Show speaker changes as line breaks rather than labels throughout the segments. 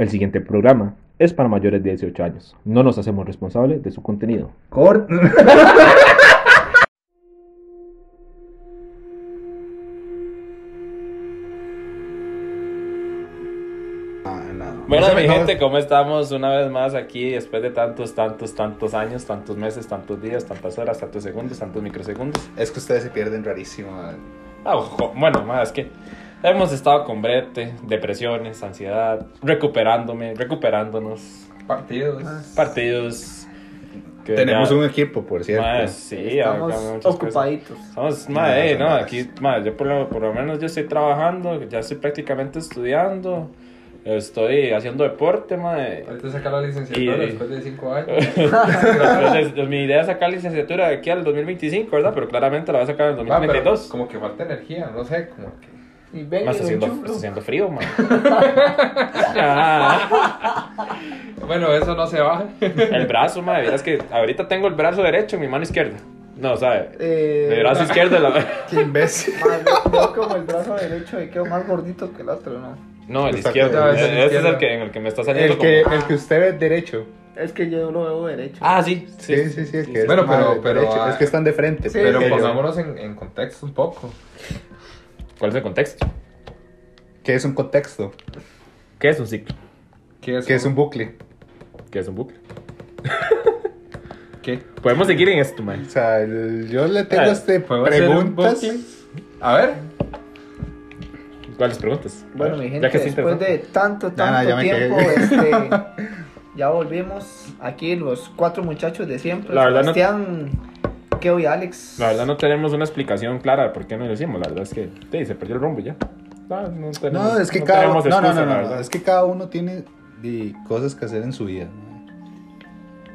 El siguiente programa es para mayores de 18 años. No nos hacemos responsables de su contenido.
Cor- no.
Bueno, mi gente, ¿cómo estamos? Una vez más aquí, después de tantos, tantos, tantos años, tantos meses, tantos días, tantas horas, tantos segundos, tantos microsegundos.
Es que ustedes se pierden rarísimo.
Ah, ojo, bueno, más es que hemos estado con brete, depresiones, ansiedad, recuperándome, recuperándonos,
Partidos.
partidos. que
Tenemos
ya-
un equipo, por cierto.
Mae, sí,
Estamos
cosas.
ocupaditos.
Estamos, madre,
no,
aquí, madre, yo por lo, por lo menos yo estoy trabajando, ya estoy prácticamente estudiando, estoy haciendo deporte, madre.
Ahorita sacar la licenciatura
Y-
después de 5 años.
Entonces, mi idea es sacar licenciatura de aquí al 2025, ¿verdad? Pero claramente la voy a sacar en el
Ah, pero
2022.
como que falta energía, no sé, como que.
Y ven
Más
y
está haciendo,
enchuflo.
está haciendo frío, man. Ah,
Bueno, eso no se va.
el brazo, madre. Vieras que ahorita tengo el brazo derecho en mi mano izquierda. No, ¿sabe?
Eh,
El brazo izquierdo. La...
Qué imbécil.
Madre, veo como el brazo derecho y quedo más gordito que el otro, ¿no?
No, el izquierdo.
correcto.
Ese es el que, en el que me está saliendo
El que,
como-
el que usted ve derecho.
Es que yo lo veo derecho.
Ah, sí.
Sí, sí, sí. que es
Bueno, pero- pero, ah,
es que están de frente.
Sí,
Pero
yo-
pongámonos en, en contexto un poco.
¿Cuál es el contexto?
¿Qué es un contexto?
¿Qué es un ciclo?
¿Qué es,
¿Qué es un bucle?
¿Qué es un bucle?
¿Qué?
Podemos seguir en esto, man.
O sea, yo le tengo
Ah,
este
¿Podemos hacer un
preguntas.
A ver.
¿Cuáles preguntas?
Bueno, mi
ya
gente, después de tanto, tanto tiempo, este, ya volvimos aquí los cuatro muchachos de siempre.
La verdad no-
Sebastián, Keo y Alex.
La verdad no tenemos una explicación clara de por qué no lo hicimos. La verdad es que sí, se perdió el rumbo ya. No, no tenemos,
No, es que
no
cada
tenemos
no, no,
excusa,
no,
la
no,
verdad.
es que cada uno tiene cosas que hacer en su vida.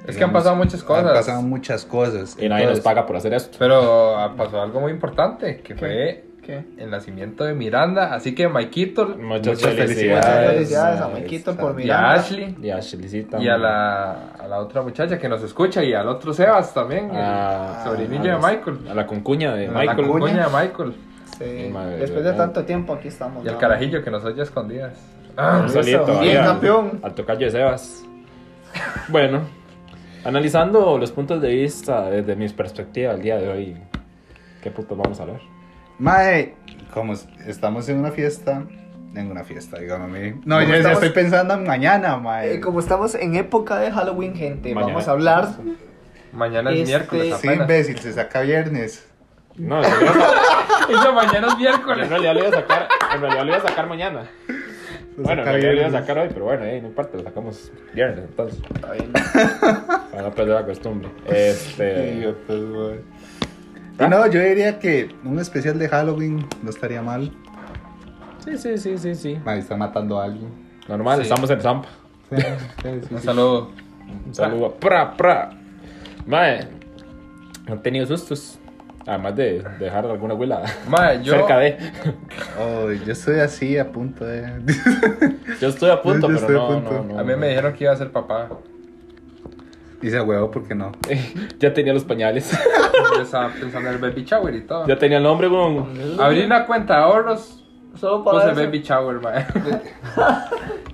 Es que han pasado muchas cosas.
Han pasado muchas cosas.
Y nadie nos paga por hacer esto.
Pero ah, pasó algo muy importante, que fue
¿Qué?
el nacimiento de Miranda. Así que Maikito
Muchas,
Muchas
felicidades.
felicidades.
Felicidades a
Ay,
Maquito por
está.
y a
Miranda.
Ashley.
Y a Ashleycita,
Y a la, a la otra muchacha que nos escucha y al otro Sebas también. el
A-
sobrinillo
a
de Michael.
A la concuña de
La
Michael.
cuña.
cuña de Michael.
Sí,
Madre
Después
de
tanto tiempo aquí estamos.
Y el
¿no?
carajillo que nos oye a escondidas.
Un
Ah,
todavía
bien,
al-
campeón.
Al tocayo de Sebas. Bueno, analizando los puntos de vista desde mi perspectiva el día de hoy, ¿qué putos vamos a hablar?
Mae, como es- estamos en una fiesta, en una fiesta, digamos. mi- No, yo ya
estamos-
estoy pensando en mañana, mae.
Eh, como estamos en época de Halloween, gente,
Mañana.
vamos a hablar.
mañana es
Este-
miércoles
Sí,
apenas.
imbécil, se saca viernes.
No, en
yo, mañana es
en
miércoles.
realidad lo iba a sacar, en realidad lo iba a sacar mañana. Bueno, en realidad lo iba a sacar hoy, pero bueno, eh, no importa, lo sacamos viernes entonces.
Está bien.
Para no perder la costumbre. Este.
Y no, yo diría que un especial de Halloween no estaría mal.
Sí, sí, sí, sí, sí.
Mae, está matando a alguien.
Normal,
Sí.
estamos en Zampa.
Sí, sí, sí,
Un
sí.
saludo.
Un saludo. Pra, pra. Mae, han tenido sustos. Además de dejar alguna abuela
Mae, yo.
cerca de.
Oh, yo estoy así a punto de.
Yo estoy a punto,
Yo
pero
estoy a
no,
punto.
no, no.
A mí me dijeron que iba a ser papá.
Y se huevo, ¿por qué no?
ya tenía los pañales.
Yo estaba pensando en el baby shower y todo.
ya tenía el nombre, weón.
Abrí una cuenta de ahorros.
Solo para
Puse
eso.
baby shower, mae.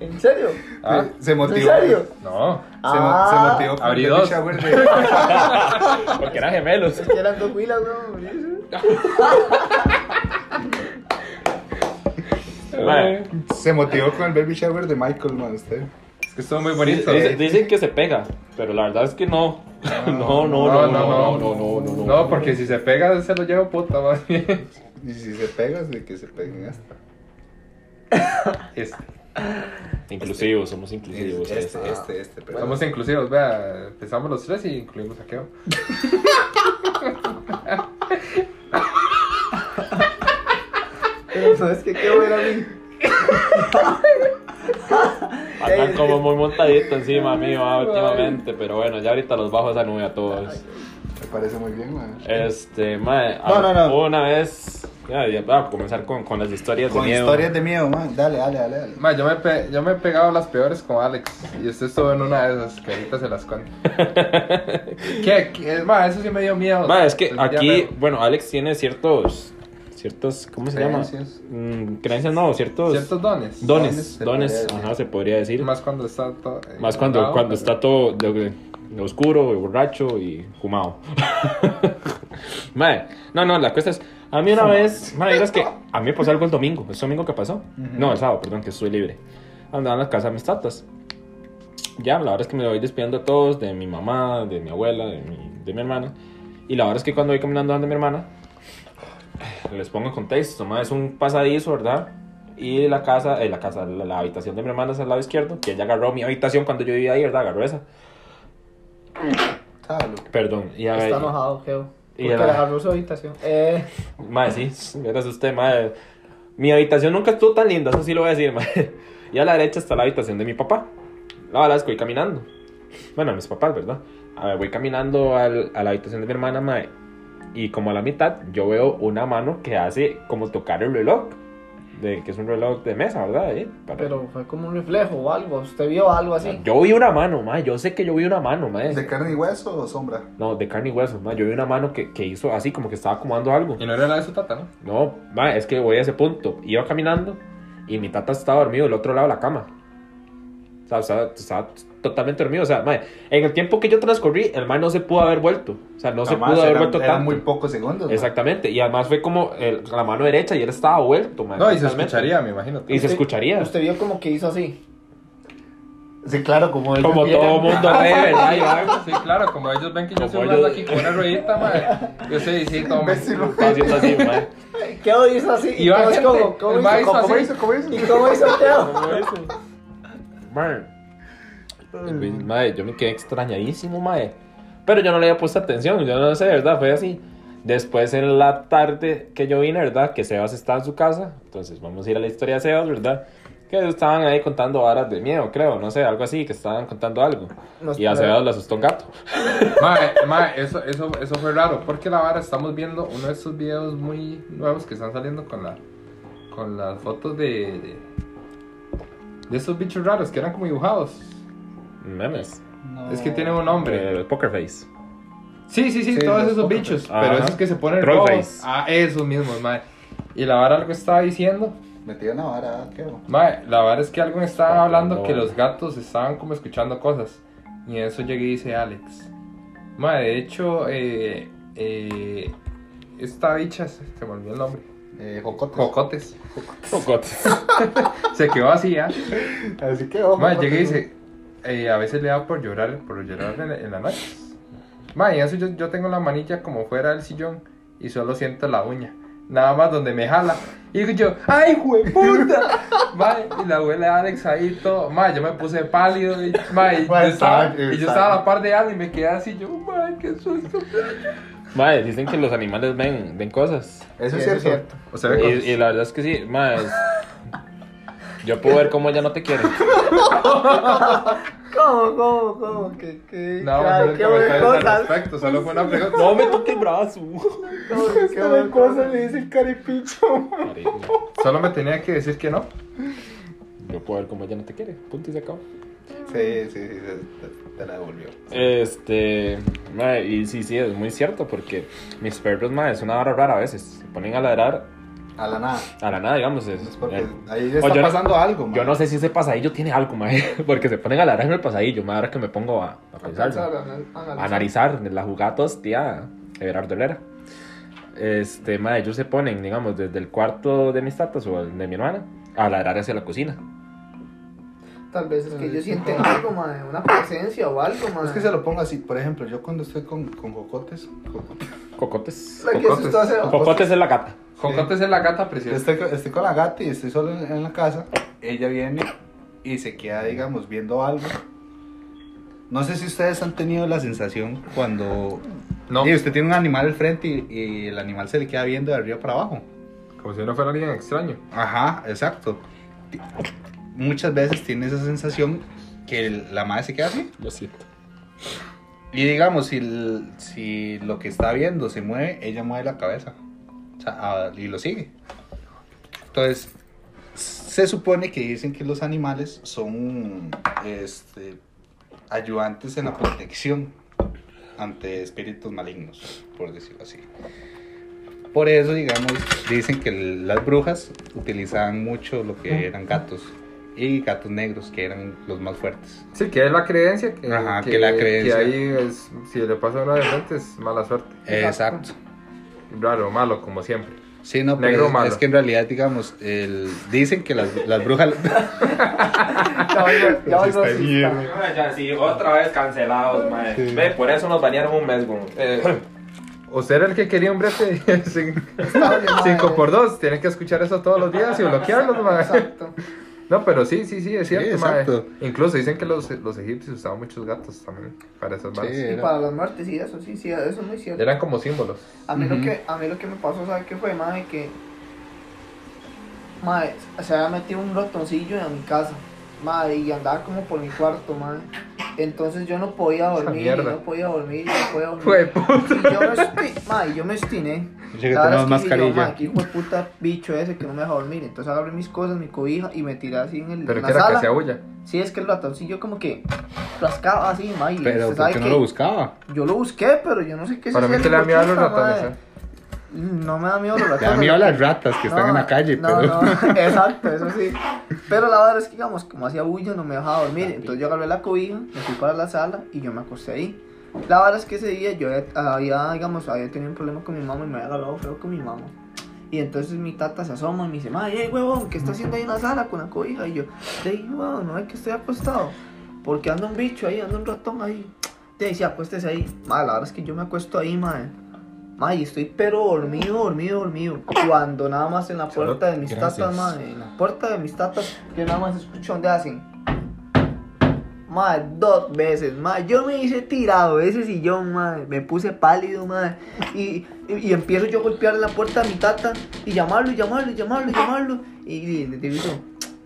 ¿En serio?
Ah,
Se
¿En
motivó.
serio?
No.
Se, mo-
Ah.
se motivó con
Abrí
el baby
dos.
shower de-
Porque eran gemelos.
Es que eran dos huilas, ¿no?
Mae,
Se motivó con el baby shower de Michael, man, usted.
Es que estuvo muy bonito.
dice- dicen que se pega, pero la verdad es que no. No, no, no, no, no, no, no, no, no.
No, porque si se pega, se lo llevo puta, más bien.
Y si se pegas, de que se peguen hasta.
Este.
Inclusivos, somos inclusivos.
Este,
este.
este, este, pero.
Somos inclusivos, vea. Empezamos los tres y incluimos a Keo.
Pero sabes que quiero ver a mí.
Andan como muy montaditos encima mío ah, últimamente, pero bueno, ya ahorita los bajo esa nube a todos.
Me parece muy bien, man.
Este, mae,
No, no, no.
una vez, ya, ya, vamos a comenzar con, con las historias
Con
de miedo.
historias de miedo, man. Dale, dale, dale. dale.
Ma, yo, me pe- yo me he pegado las peores con Alex. Y usted estuvo en una de esas, que ahorita se las cuento. ¿Qué? ¿Qué? Ma, eso sí me dio miedo.
Mae, es que aquí,
mero.
bueno, Alex tiene ciertos ciertos, ¿cómo se
Creencias.
llama? Mm, creencias no, ciertos
Ciertos dones.
dones,
Dones, se
dones, ajá, se podría decir.
Más cuando está todo. eh,
Más cuando, cuando
pero-
está todo de- de oscuro, y borracho y fumado. Mae, no, no, la cosa es. A mí una vez, madre, es que a mí me pasó algo el domingo. ¿Es domingo que pasó? No, el sábado, perdón, que estoy libre. Andaba en la casa de mis tatas. Ya, la verdad es que me voy despidiendo de todos, de mi mamá, de mi abuela, de mi, de mi hermana. Y la verdad es que cuando voy caminando donde mi hermana, les pongo en contexto, mae, es un pasadizo, ¿verdad? Y la casa, eh, la casa, la, la habitación de mi hermana es al lado izquierdo, que ella agarró mi habitación cuando yo vivía ahí, ¿verdad? Agarró esa. Perdón. Y a
Está
ver,
enojado, Geo.
Y
Porque
la-
le agarró su habitación. Eh,
Mae, sí, eres usted, mae. Mi habitación nunca estuvo tan linda, eso sí lo voy a decir, mae. Y a la derecha está la habitación de mi papá. La verdad es que voy caminando. Bueno, mis papás, ¿verdad? A ver, voy caminando al- a la habitación de mi hermana, mae. Y como a la mitad, yo veo una mano que hace como tocar el reloj. De, que es un reloj de mesa, ¿verdad? Eh, para-
pero fue como un reflejo o algo. ¿Usted vio algo así?
Yo vi una mano, mae. Yo sé que yo vi una mano, mae.
¿De carne y hueso o sombra?
No, de carne y hueso, mae. Yo vi una mano que, que hizo así, como que estaba acomodando algo.
Y no era la de su tata, ¿no?
No, ma, es que voy a ese punto. Iba caminando y mi tata estaba dormido del otro lado de la cama. O sea, estaba, estaba totalmente dormido. O sea, en el tiempo que yo transcurrí, el man no se pudo haber vuelto. O sea, no se pudo haber
eran-
vuelto
eran
tanto.
muy pocos segundos. ¿no?
Exactamente. Y además fue como el- la mano derecha y él estaba vuelto, ma,
No, y se escucharía, me imagino.
Y se escucharía.
Usted vio como que hizo así.
Sí, claro, como él.
Como todo mundo ve, ¿verdad? Iván?
Sí, claro, como ellos ven que yo estoy hablando
ellos-
aquí con una ruedita, madre. Yo
¿no?
Estaba haciendo así.
¿Qué hizo así?
Y
cómo- cómo- cómo hizo?
hizo
¿Cómo hizo?
¿Cómo hizo?
¿Y cómo hizo Teo?
¿Cómo Mae, yo me quedé extrañadísimo, mae. Pero yo no le había puesto atención, yo no sé, ¿verdad? Fue así. Después en la tarde que yo vine, ¿verdad? Que Sebas estaba en su casa. Entonces vamos a ir a la historia de Sebas, ¿verdad? Que estaban ahí contando varas de miedo, creo, no sé, algo así, que estaban contando algo.
Nos-
Y a Sebas le asustó un gato.
Mae, mae, eso, eso, eso fue raro, porque la vara estamos viendo uno de estos videos muy nuevos que están saliendo con la con las fotos de, de, de esos bichos raros que eran como dibujados.
Memes.
No.
Es que tienen un nombre.
Eh, poker Face.
Sí, sí, sí,
Sí,
todos esos
Poker
bichos,
Face.
pero
Ajá.
esos que se ponen
Trollface.
rojos. Ah, esos mismos, mae. Y la vara algo estaba diciendo,
Metía una vara, ¿qué? hago?
mae, la vara es que algo estaba
Ah,
hablando
no.
que los gatos estaban como escuchando cosas. Y en eso llegué y dice Alex. Mae, de hecho, eh, eh, esta bicha, se se me olvidó el nombre.
Eh, jocotes.
Jocotes.
Jocotes.
Se quedó así, ¿ah?
Así que, ojo.
Mae,
porque
llegué y dice, eh, a veces le da por llorar, por llorar en, en la noche. Mae, y eso yo, yo tengo la manilla como fuera del sillón y solo siento la uña. Nada más donde me jala. Y digo yo, ¡ay, puta! Mae, y la abuela de Alex ahí todo. Yo me puse pálido. Y, yo estaba, y yo estaba a la par de Ale y me quedé así. Yo, mae, qué susto.
Mae, dicen que los animales ven, ven cosas.
Eso
Sí,
es cierto.
O sea,
Y,
cosas.
y la verdad es que sí, mae. Yo puedo ver cómo ella no te quiere.
¿Cómo, cómo, cómo? ¿Qué, qué,
No,
qué,
no,
qué
no
buenas cosas?
respecto, solo fue una pregunta.
No me toque el brazo.
¿Cómo, qué buenas cosas le dice el caripicho?
Solo me tenía que decir que no.
Yo puedo ver cómo ella no te quiere. Punto y se acabó.
Sí, sí, sí, te, te- te la devolvió.
Este. mae, y sí, sí, es muy cierto porque mis perros, mae, es una hora rara a veces. Se ponen a ladrar
A la nada.
a la nada, digamos. Es,
Es porque
eh,
ahí
O
está
yo no-
pasando algo, man.
yo no sé si ese pasadillo tiene algo, mae. Porque se ponen a ladrar en el pasadillo. Mae, ahora que me pongo a, a pensar. a analizar la jugada tía Everardo Herrera. Este, ma, ellos se ponen, digamos, desde el cuarto de mis tatas o el de mi hermana a ladrar hacia la cocina.
Tal vez es que ellos sienten algo, madre, una presencia o algo, madre.
Es que se lo pongo así, por ejemplo, yo cuando estoy con, con
Cocotes.
Cocotes.
asustó a Seba.
Cocotes es la gata.
Jocotes es la gata preciosa.
estoy, con- estoy con la gata y estoy solo en, en la casa, ella viene y se queda, digamos, viendo algo. No sé si ustedes han tenido la sensación cuando
No,
y usted tiene un animal al frente y, y el animal se le queda viendo de arriba para abajo.
como si no fuera alguien extraño.
Ajá, exacto. Muchas veces tiene esa sensación que el- la madre se queda así.
Lo siento.
Y digamos, si, el- si lo que está viendo se mueve, ella mueve la cabeza. O sea, y lo sigue. Entonces, se supone que dicen que los animales son este, ayudantes en la protección ante espíritus malignos, por decirlo así. Por eso, digamos, dicen que las brujas utilizaban mucho lo que eran gatos. Y gatos negros, que eran los más fuertes.
Sí, que es la creencia. Que,
Ajá, que la creencia.
Que ahí es, si le pasa a uno de frente es mala suerte.
Exacto.
Raro, malo, como siempre.
Sí, no,
Negro
pero es,
malo.
es que en realidad, digamos, el, dicen que las, las brujas...
Ya ya racista.
Ah, Ya, sí, otra vez cancelados, mae. Ve, por eso nos banearon un mes, güey. Eh,
Usted era el que quería un brete 5
Está bien, madre.
por 2 Tienen que escuchar eso todos los días y bloquearlos.
Exacto.
No, pero sí, sí, sí, es cierto,
Sí, exacto.
Incluso dicen que los, los egipcios usaban muchos gatos también para esas varas.
Sí.
Y para las muertes, sí, eso sí, sí, eso es muy cierto.
Eran como símbolos.
A mí, lo que, a mí lo que me pasó, ¿sabes qué fue, madre? Que, madre, se había metido un ratoncillo en mi casa, madre, y andaba como por mi cuarto, madre. Entonces yo no podía dormir, no podía dormir, no podía dormir.
Fue puta.
Y yo me, esti- madre, yo me estiné.
Que
es que dije yo,
mascarilla.
hijo de puta bicho ese que no me deja dormir. Entonces agarré mis cosas, mi cobija y me tiré así en, el,
Pero
en
que
la
era que
sala.
se aúlla.
Sí, es que el ratoncillo como que rascaba así, madre. y
Pero ¿por qué no
que
lo buscaba?
Yo lo busqué, pero yo no sé qué se
Para mí que le da miedo a los ratones.
No me da miedo los
Le
ratones.
da miedo las ratas que están
No,
en la calle,
no,
pero...
no, exacto, eso sí. Pero la verdad es que, digamos, como hacía bulla, no me dejaba dormir. Entonces yo agarré la cobija, me fui para la sala y yo me acosté ahí. La verdad es que ese día yo había, había, digamos, había tenido un problema con mi mamá y me había agarrado feo con mi mamá. Y entonces mi tata se asoma y me dice, madre, hey, huevón, ¿qué está haciendo ahí en la sala con la cobija? Y yo, hey, huevón, no es que estoy acostado. Porque anda un bicho ahí, anda un ratón ahí. Te decía, acuéstese ahí. Madre, la verdad es que yo me acuesto ahí, madre. Madre, y estoy pero dormido, dormido, dormido. Cuando nada más en la puerta de mis
Gracias.
tatas, madre, en la puerta de mis tatas, yo nada más escucho donde hacen. Madre, dos veces, madre. Yo me hice tirado ese sillón, madre. Me puse pálido, madre. Y, y, y empiezo yo a golpear la puerta de mi tata y llamarlo, y llamarlo, y llamarlo, y llamarlo. Y le digo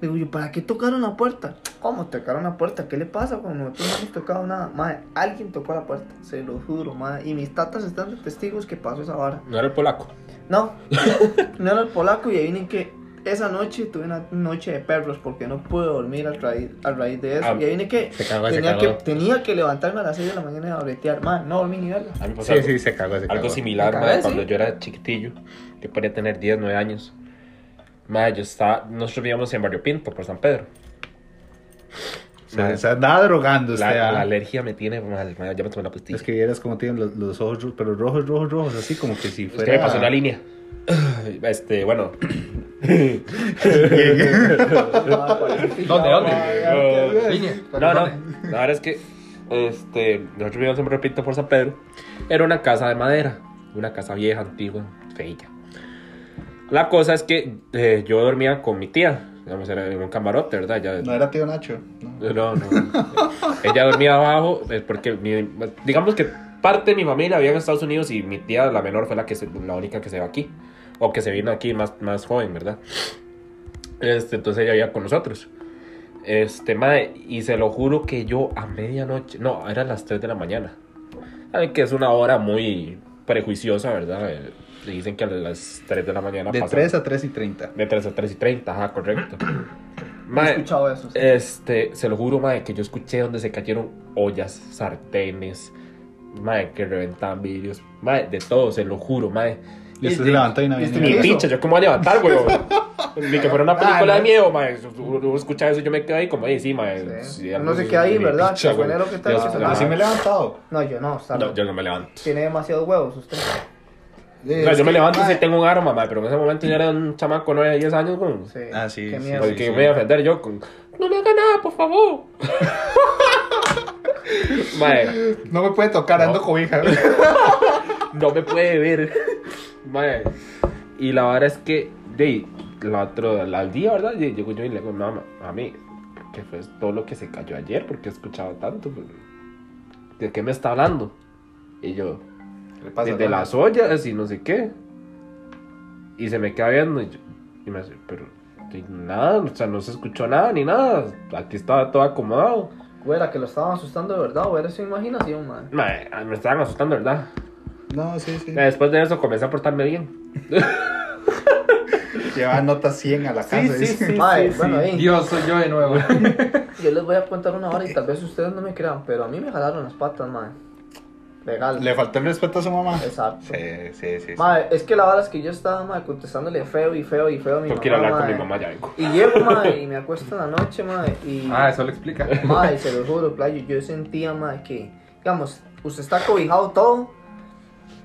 yo, digo yo, ¿para qué tocaron la puerta? ¿Cómo tocaron la puerta? ¿Qué le pasa cuando nosotros no hemos tocado nada? Madre, alguien tocó la puerta, se lo juro, madre. Y mis tatas están de testigos que pasó esa vara.
no era el polaco.
No, no era el polaco y ahí vienen que esa noche tuve una noche de perros porque no pude dormir a raíz, a raíz de eso.
Ah,
y ahí viene que
se cagó, se
tenía, que tenía que levantarme a las 6 de la mañana a bretear. Man, no dormí ni verla.
Sí,
algo,
sí, se cagó, se cagó.
algo similar,
cagué,
cuando
sí.
yo era chiquitillo. Yo podía tener 10, 9 años. Mae, yo estaba, nosotros vivíamos en Barrio Pinto, por San Pedro.
Se, se andaba drogando usted.
La,
ah.
la alergia me tiene mal, ya me tomé la pastilla.
Es que vieras cómo tienen los, los ojos, ro- pero rojos, rojos, rojos, así como que si
Es
fuera...
que me pasó una línea. Este, bueno.
¿Dónde, dónde? Línea.
No, no. La verdad es que este, nosotros vivíamos en Repito por San Pedro. Era una casa de madera. Una casa vieja, antigua, feilla. La cosa es que eh, yo dormía con mi tía. Digamos, era en un camarote, ¿verdad? Ya,
No era tío Nacho. no.
no, no. Ella dormía abajo eh, porque, mi- digamos que parte de mi familia había en Estados Unidos y mi tía, la menor, fue la, que se- la única que se va aquí. O que se vino aquí más, más joven, ¿verdad? Este, entonces ella vivía con nosotros. Este, madre, y se lo juro que yo a medianoche, no, eran las 3 de la mañana. Saben que es una hora muy prejuiciosa, ¿verdad? Dicen que a las 3 de la mañana
De
pasan-
3 a 3 y 30.
de 3 a 3 y 30, ajá, correcto.
No he
Mae,
escuchado eso. sí.
este, se lo juro, madre, que yo escuché donde se cayeron ollas, sartenes, madre, que reventaban vidrios, madre, de todo, se lo juro, madre.
Y usted se levantó y no
¿Viste
ni
pinche, yo cómo voy a levantar, güey. Ni que fuera una película
Ah,
de
no.
miedo, madre. Uno escucha eso, yo me quedo ahí como ahí, sí, madre.
Sí.
Algo
se queda ahí, ¿verdad?
picha,
Que
güey.
suene lo que está
Yo-
diciendo.
Pero sí me he levantado.
No, yo no, está
No, yo no me levanto.
Tiene demasiados huevos usted.
No, yo me levanto y sí tengo un arma, madre, pero en ese momento yo era un chamaco no de 10 años, güey.
Sí.
Ah, sí,
Qué
sí,
miedo.
Porque
sí.
me voy a ofender yo con. No me haga nada, por favor. Mae,
No me puede tocar, ando
No.
cobija.
no me puede ver. Mae. Y la verdad es que, de la otro, al día, ¿verdad? Y Llego yo y le digo, mamá, a mí, ¿qué fue todo lo que se cayó ayer? Porque he escuchado tanto. pues, ¿De qué me está hablando? Y yo,
Pasa
de, las ollas y no sé qué. Y se me queda viendo y, yo- y me dice, pero nada, o sea, no se escuchó nada ni nada. Aquí estaba todo acomodado.
Güera, que lo estaban asustando de verdad, o era su imaginación, man.
Mae, me estaban asustando, ¿verdad?
No, sí, sí.
Después de eso comencé a portarme bien.
Lleva nota 100 a la casa.
bueno, ahí.
Dios, soy yo de nuevo.
Yo les voy a contar una hora y tal vez ustedes no me crean, pero a mí me jalaron las patas, man. Legal.
Le faltó el respeto a su mamá.
Exacto.
Sí, sí, sí. sí.
Madre, es que la verdad es que yo estaba madre, contestándole feo y feo y feo a mi
Tengo
mamá.
hablar con mi mamá, ya vengo.
Y llego, madre, y me acuesto en la noche, madre, y...
Ah, eso lo explica.
Madre, se lo juro, playo, yo sentía, madre, que, digamos, usted está cobijado todo,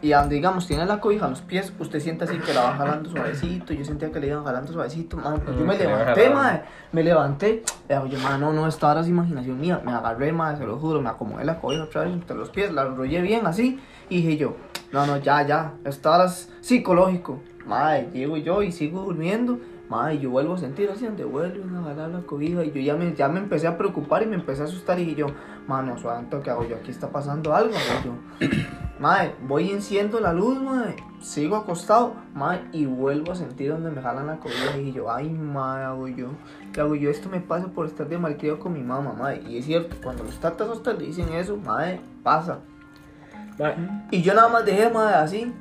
y donde, digamos, tiene la cobija a los pies, usted siente así que la van jalando suavecito, yo sentía que le iban jalando suavecito, madre, pues yo
Mm,
me
le iban
levanté, madre, me levanté, y hago yo, madre, no, no, esta ahora es imaginación mía, me agarré, madre, se lo juro, me acomodé la cobija otra vez entre los pies, la enrollé bien así, y dije yo, no, no, ya, ya, esto ahora es psicológico, madre, llego yo y sigo durmiendo, Madre, yo vuelvo a sentir así donde vuelven a jalar la cobija y yo ya me, ya me empecé a preocupar y me empecé a asustar y yo, mano, suave, ¿qué hago yo? Aquí está pasando algo, yo. Madre, voy enciendo la luz, madre, sigo acostado, madre, y vuelvo a sentir donde me jalan la cobija y yo, ay, madre, hago yo. ¿Qué hago yo? Esto me pasa por estar de malcriado con mi mamá, madre. Y es cierto, cuando los tatas le dicen eso, madre, pasa. Y yo nada más dejé, madre, así.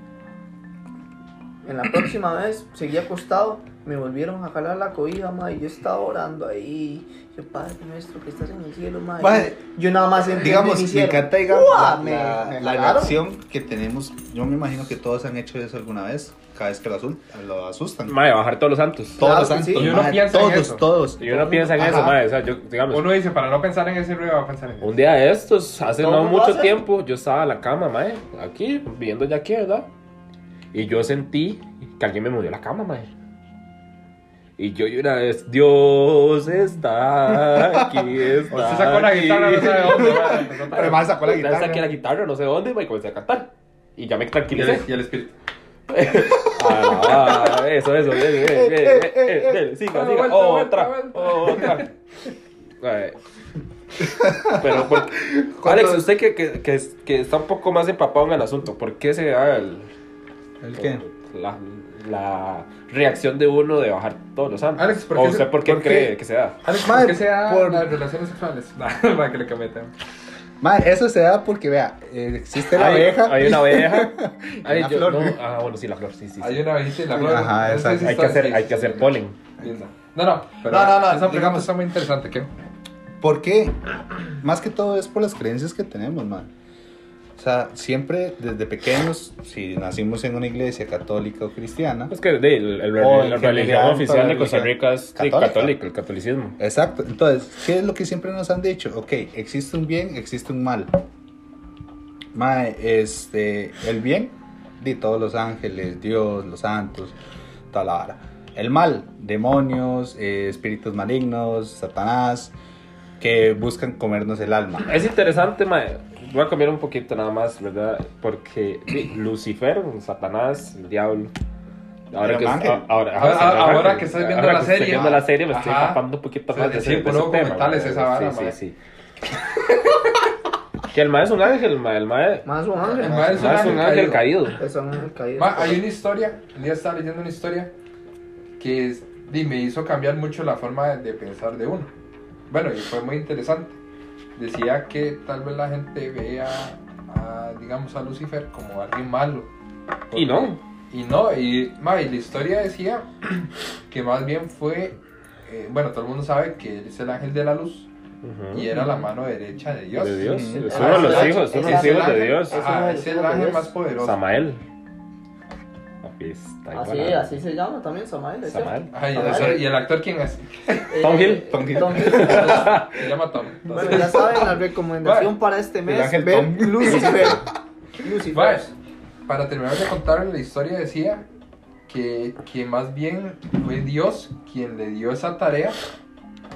En la próxima vez seguí acostado, me volvieron a jalar la cobija, madre, yo estaba orando ahí. Yo, Padre nuestro, que estás en el cielo, madre.
Madre,
yo nada más sentí
Digamos, me encanta, digamos, la,
me,
la-
me
la reacción que tenemos. Yo me imagino que todos han hecho eso alguna vez, cada vez que lo, asustan.
mae, bajar todos los santos.
Todos
Claro
los santos,
sí.
Y uno
madre,
piensa en
todos,
eso.
todos.
Y uno piensa en eso,
Ajá.
mae. O sea, yo, digamos,
Uno dice, para no pensar en ese ruido, va a pensar en eso.
un día de estos, hace
¿Todo
no mucho tiempo, yo estaba en la cama, mae, aquí, viendo ya aquí, ¿verdad? Y yo sentí que alguien me movió la cama, mae. Y yo y una vez, Dios está aquí, está
Usted sacó la guitarra, no sabe dónde, mae.
Pero además sacó la guitarra.
saqué la guitarra, no sé dónde, y comencé a cantar. Y ya me tranquilicé.
y el espíritu.
Ah, ah, eso, eso, bien, bien, bien, bien, bien, bien, siga, siga,
vuelta,
otra,
vuelta,
otra. Pero, por- Alex, usted que, que, que, que está un poco más empapado en el asunto, ¿por qué se da el,
¿El qué?
La, la reacción de uno de bajar todos los santos?
Alex, ¿por
¿O
qué
usted
se-
por qué
por qué-
cree que se da?
Alex,
Madre,
¿por qué se da
por-
las relaciones sexuales? Para que le cometen.
Madre, eso se da porque, vea, eh, existe la
hay,
abeja.
Hay una abeja. Hay, yo-
flor.
no, ah, bueno, sí, la flor, sí, sí. sí.
Hay una abejita y la flor.
Ajá, exacto.
si
Hay que hacer, hay que hacer polen.
No, no, pero
No, no, no,
esa pregunta está muy interesante, ¿qué?
¿Por qué? Más que todo es por las creencias que tenemos, man. O sea, siempre desde pequeños, si nacimos en una iglesia católica o cristiana,
Es que de, el, el-
O
la religión oficial de Costa Rica es
católica.
católico, el catolicismo.
Exacto. Entonces, ¿qué es lo que siempre nos han dicho? Ok, existe un bien, existe un mal. Mae, este, el bien, de todos los ángeles, Dios, los santos, toda la vara. El mal, demonios, eh, espíritus malignos, Satanás, que buscan comernos el alma.
Es interesante, mae. Voy a cambiar un poquito nada más, ¿verdad? Porque Lucifer, Satanás, el diablo. Ahora que, ahora,
Ahora- ahora
ángel.
que estás viendo
Ahora
la serie,
viendo la serie, me estoy
ajá.
empapando un poquito
O sea,
más de ese, tema.
esa vara,
sí, sí, sí. que el mae es un ángel, mae. El mae,
Más un ángel.
El mae
el mae es un ángel caído.
Es un ángel caído.
Ma, hay una historia, un día estaba leyendo una historia que es- me hizo cambiar mucho la forma de, de pensar de uno. Bueno, y fue muy interesante. Decía que tal vez la gente vea, a, digamos, a Lucifer como alguien malo.
Y no.
Y no, y, ma, y la historia decía que más bien fue, eh, bueno, todo el mundo sabe que él es el ángel de la luz y era la mano derecha de Dios.
De Dios. Es
Ah,
uno de los hijos, es uno de los hijos de Dios.
Ajá,
Es
el ángel más
de
poderoso.
Samael.
Así, así se llama también, Samael. ¿es
Samael.
y,
Samael.
el, y el actor quién es?
Eh,
Tom Hill.
Tom Hill.
Tom Hill.
Se llama Tom.
Bueno, ya saben, la recomendación
Bueno,
para este mes, ver
Tom.
Lucifer. Lucifer.
Para terminar de contar la historia decía que, que más bien fue Dios quien le dio esa tarea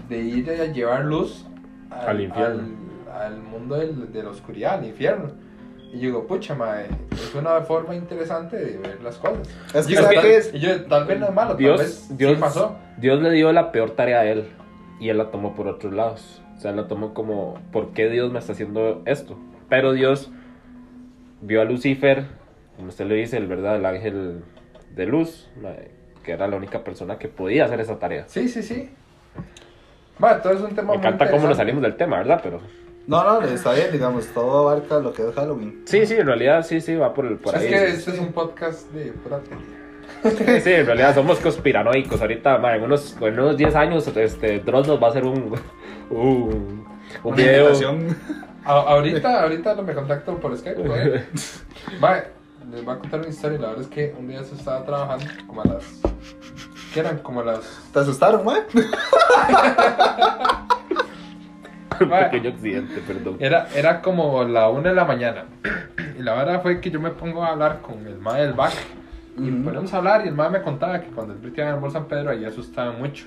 de ir a llevar luz
Al infierno.
al, al mundo del- de la oscuridad, al infierno. Y yo digo, pucha, mae, es una forma interesante de ver las cosas.
Es que,
Digo,
¿sabe
tal-
qué es?
Y yo, tal vez no es malo, tal
Dios,
vez
Dios,
sí pasó.
Dios le dio la peor tarea a él y él la tomó por otros lados. O sea, él la tomó como, ¿por qué Dios me está haciendo esto? Pero Dios vio a Lucifer, como usted le dice, el verdad, el ángel de luz, mae, que era la única persona que podía hacer esa tarea.
Sí, sí, sí. Mae, todo es un tema
Me
muy
encanta cómo nos salimos del tema, ¿verdad? Pero
No, no, está bien, digamos, todo abarca lo que es Halloween.
sí, sí, en realidad sí, sí, va por, el, por
es
ahí.
que
sí.
este es un podcast de pura.
Sí, en realidad somos conspiranoicos. Ahorita, mae, en unos, en unos 10 años, este, Dross nos va a hacer un, un, un video.
A- ahorita, ahorita no me contacto por Skype. Mae, les voy a contar una historia. La verdad es que un día se estaba trabajando como a las. ¿Qué eran? Como a las.
¿Te asustaron, man?
Pequeño accidente, perdón.
Era, era como la una de la mañana. Y la verdad fue que yo me pongo a hablar con el mae del back. Y
Ujú.
ponemos a hablar y el mae me contaba que cuando él en el Mall San Pedro ahí asustaban mucho.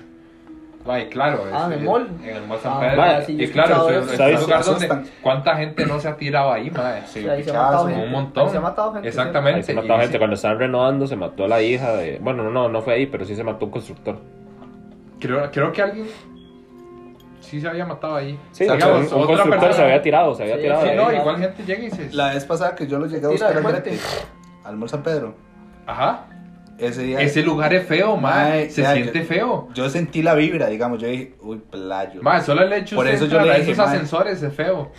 Mae, claro.
Ah, en el mall.
En el Mall San
Ah,
Pedro.
mae,
sí,
y claro, es,
eso.
es
¿Sabes?
un lugar donde cuánta gente no se ha tirado ahí, mae.
Sí,
Sí, ahí se ha matado gente.
un montón.
Ahí se ha matado gente.
Exactamente.
Ahí se
y
mató gente.
sí,
Cuando estaban renovando, se mató a la hija de. Bueno, no, no, no fue ahí, pero sí se mató un constructor.
Creo, creo que alguien sí se había matado ahí.
Sí,
Digamos,
un, un
otra
constructor
persona-
se había tirado, se había
Sí,
tirado.
Sí, no, igual gente llega y se.
La vez pasada que yo lo llegué a buscar al brete, al San Pedro.
Ajá.
Ese día.
Ese lugar es feo, mae.
Mae,
Se
ya,
siente
yo-
feo.
Yo sentí la vibra, digamos. Yo dije, uy, playo.
Mae, solo el hecho de esos
mae.
ascensores es feo.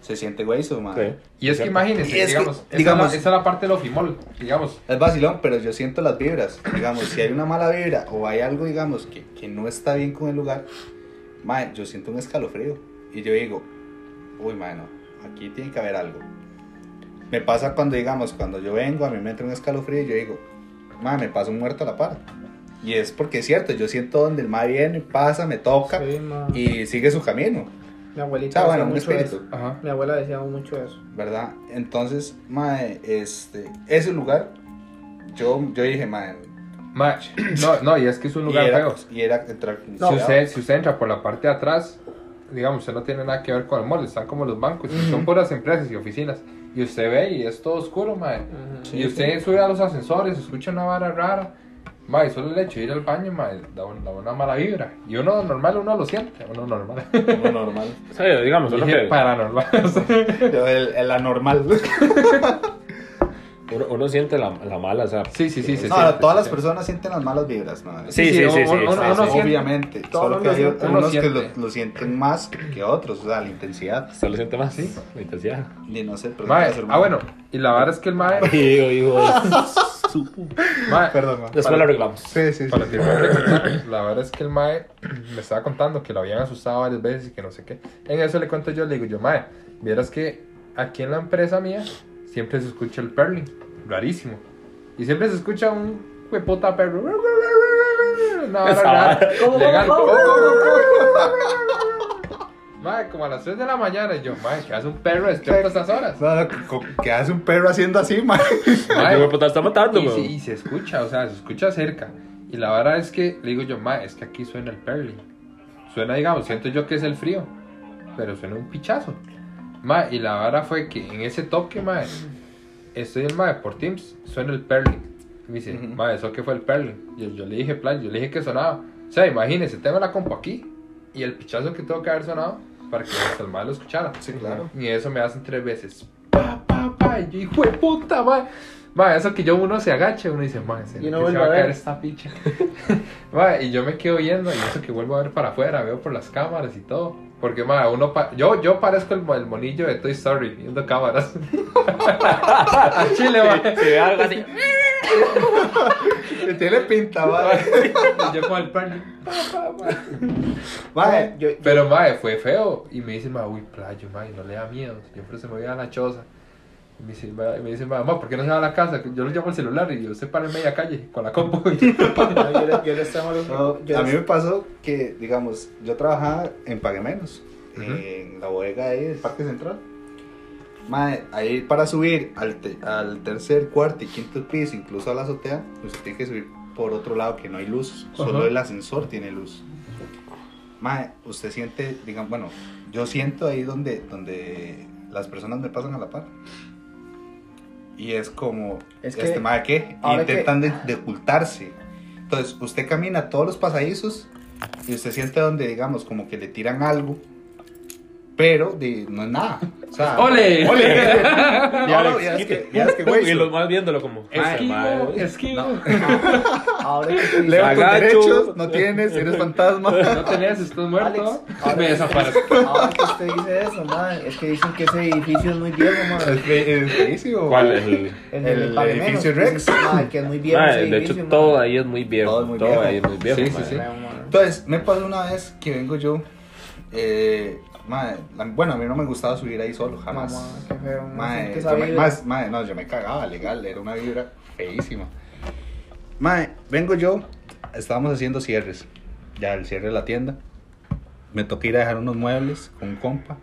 Se siente hueso, man.
Sí.
Y es que
Cierto.
imagínense,
Y es que,
digamos, esa,
digamos-
es la, esa es la parte del ofimol, digamos.
Es vacilón, pero yo siento las vibras. Digamos, si hay una mala vibra o hay algo, digamos, que, que no está bien con el lugar, mae, yo siento un escalofrío. Y yo digo, uy, mano, aquí tiene que haber algo. Me pasa cuando, digamos, cuando yo vengo, a mí me entra un escalofrío y yo digo, mae, me pasa un muerto a la par. Y es porque es cierto, yo siento donde el mae viene, pasa, me toca
Sí,
y sigue su camino.
Mi
O
abuelita
sea, bueno,
decía
un
mucho
espíritu.
eso.
Ajá.
Mi abuela decía mucho eso.
¿verdad? Entonces, mae, este, ese lugar, yo, yo dije, mae,
No, no, y es que es un lugar
y era,
feo.
y era entrar
No.
si, usted, si usted entra por la parte de atrás, digamos, usted no tiene nada que ver con el mall, están como los bancos, y son puras empresas y oficinas. Y usted ve y es todo oscuro, mae.
Ujú.
y usted sube a los ascensores, escucha una vara rara. Mae, solo el hecho de ir al baño, mae, da, un- da una mala vibra. Y uno normal, uno lo siente, uno normal.
Uno normal.
Sí, digamos,
Dije
que
paranormal.
El, el anormal.
uno, uno siente la, la mala, o sea.
sí, sí, sí. se
no,
siente,
todas
se
las
siente.
personas sienten las malas vibras, ¿no?
Sí,
Sí,
sí,
sí,
sí, sí,
uno-
sí,
uno
sí.
siente-
Obviamente,
Todos
solo que
lo
hay
sienten.
Uno
unos que lo,
siente.
lo sienten más que otros, o sea, la intensidad.
Se lo siente más, sí. La intensidad.
Y no sé, pero
Mae, ah, bueno, y la verdad es que el mae,
Hijo, hijo.
mae,
Perdón, ma.
Después lo arreglamos.
Sí, sí, sí.
Para la verdad es que el mae me estaba contando que lo habían asustado varias veces y que no sé qué. En eso le cuento yo, le digo yo, mae, vieras que aquí en la empresa mía siempre se escucha el perling, rarísimo. Y siempre se escucha un huepota perro. Una vara
Esa
rara,
vara.
¿Cómo,
legal.
cómo, cómo,
Mae, como a las 3 de la mañana, y yo, mae, ¿qué hace un perro despierto a estas horas?
No, no, que hace un perro haciendo así, man.
Mae,
El está matando,
y, se, y se escucha, o sea, se escucha cerca. Y la verdad es que, le digo yo, ma, es que aquí suena el perling. Suena, digamos, siento yo que es el frío, pero suena un pichazo. Ma, y la verdad fue que en ese toque, ma, estoy en ma, por Teams, suena el perling. Me dice,
Ujú.
ma, ¿eso qué fue el perling? Yo, yo le dije, plan, yo le dije que sonaba. O sea, imagínense, tengo la compu aquí y el pichazo que tengo que haber sonado para que hasta el mal lo escuchara.
Sí, claro.
Y eso me hacen tres veces. Pa, pa, pa. Y yo, hijo de puta, ma. Ma, eso que yo uno se agacha, uno dice, ma, se,
no
se va a caer esta picha. ma, y yo me quedo viendo, y eso que vuelvo a ver para afuera, veo por las cámaras y todo. Porque, ma, uno pa- yo, yo parezco el, mo- el monillo de Toy Story, viendo cámaras. A Chile, ma.
Si ve algo así.
Tiene pinta, man.
Y yo con el perno.
Mae,
Yo, yo-
Pero, ma, fue feo. Y me dice, ma, uy, playo, ma, y no le da miedo. Siempre se me voy a la choza. Y me dice, ma, y me dice, ma, ¿por qué no se va a la casa? Yo lo llamo al celular y yo se para en media calle con la compu.
yo, le- yo
No,
yo
a mí me pasó que, digamos, yo trabajaba en Pague Menos,
Ujú.
en la bodega ahí del Parque Central. Mae, ahí para subir al, te- al tercer, cuarto y quinto piso, incluso a la azotea, usted tiene que subir por otro lado que no hay luz, solo
Ajá.
el ascensor tiene luz. Mae, usted siente, digamos, bueno, yo siento ahí donde, donde las personas me pasan a la par. Y es como,
Es que-
este mae, ¿qué?
que-
Intentan de, de ocultarse. Entonces, usted camina todos los pasadizos y usted siente donde, digamos, como que le tiran algo, pero de, no es nada. O sea,
¡Ole!
¡Ole!
Ya,
No, no, ya es que- ya es que, güey,
Y los más viéndolo como.
Esquivo,
"Mae,
esquivo.
Ahora que
Leo tus
Agacho.
derechos, no tienes, eres fantasma.
No tenés, estás muerto.
Alex,
me
Alex.
desaparezco.
Ahora que usted dice eso, man, es que dicen que ese edificio es muy viejo, man.
Es es feísimo.
¿Cuál es el.?
El,
El
Pague
edificio Rex.
dicen, man, que es muy viejo ese
de hecho,
man.
todo ahí es muy viejo.
Todo
Todo,
es muy viejo.
ahí es muy viejo.
Sí, sí, sí.
Entonces, me pasó una vez que vengo yo, eh, la- bueno, a mí no me gustaba subir ahí solo, jamás.
Mamá, qué feo. no
Mae,
siente
yo me, más- no, yo me cagaba legal, era una vibra feísima. Mae, vengo yo, estábamos haciendo cierres, ya el cierre de la tienda. Me toca ir a dejar unos muebles con un compa.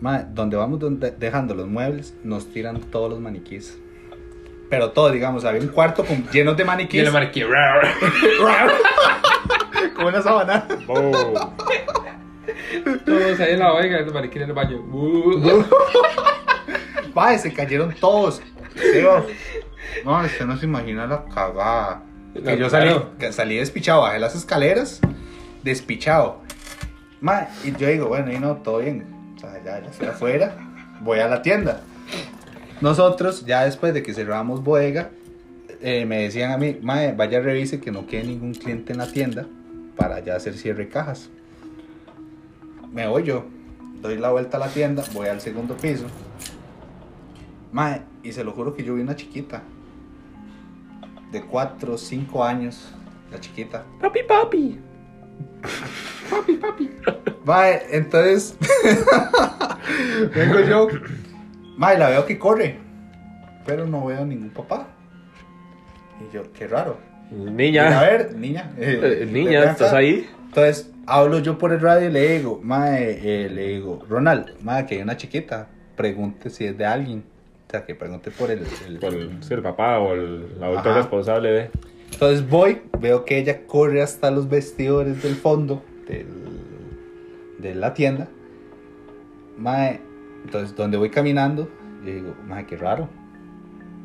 Mae, donde vamos donde- dejando los muebles, nos tiran todos los maniquís. Pero todo, digamos, había un cuarto con, lleno de
Y
maniquís.
le marqué.
Como una sábana.
Todos ahí en la oiga, el mariquín en el baño.
Mae, se cayeron todos. No, usted no se imagina la cagada. Que
No,
yo salí,
claro.
salí despichado, bajé las escaleras, despichado. Mae, y yo digo, bueno, y no, todo bien. O sea, ya, ya estoy afuera, voy a la tienda. Nosotros, ya después de que cerramos bodega, eh, me decían a mí, mae, vaya revise que no quede ningún cliente en la tienda para ya hacer cierre cajas. Me voy yo, doy la vuelta a la tienda, voy al segundo piso. Mae, y se lo juro que yo vi una chiquita. De 4 o 5 años. La chiquita.
Papi, papi.
Mae, entonces. vengo yo. Mae, la veo que corre. Pero no veo ningún papá. Y yo, qué raro. Mira, a
Niña.
ver, niña. eh,
Eh, niña,
acá.
¿estás ahí?
Entonces, hablo yo por el radio y le digo, mae, eh, le digo, Ronald, mae, que hay una chiquita. Pregunte si es de alguien. O sea, que pregunte por el. el-
Por el, el papá o el adulto
Ajá.
responsable de.
Entonces voy, veo que ella corre hasta los vestidores del fondo del- de la tienda. Mae, entonces donde voy caminando, yo digo, mae, qué raro.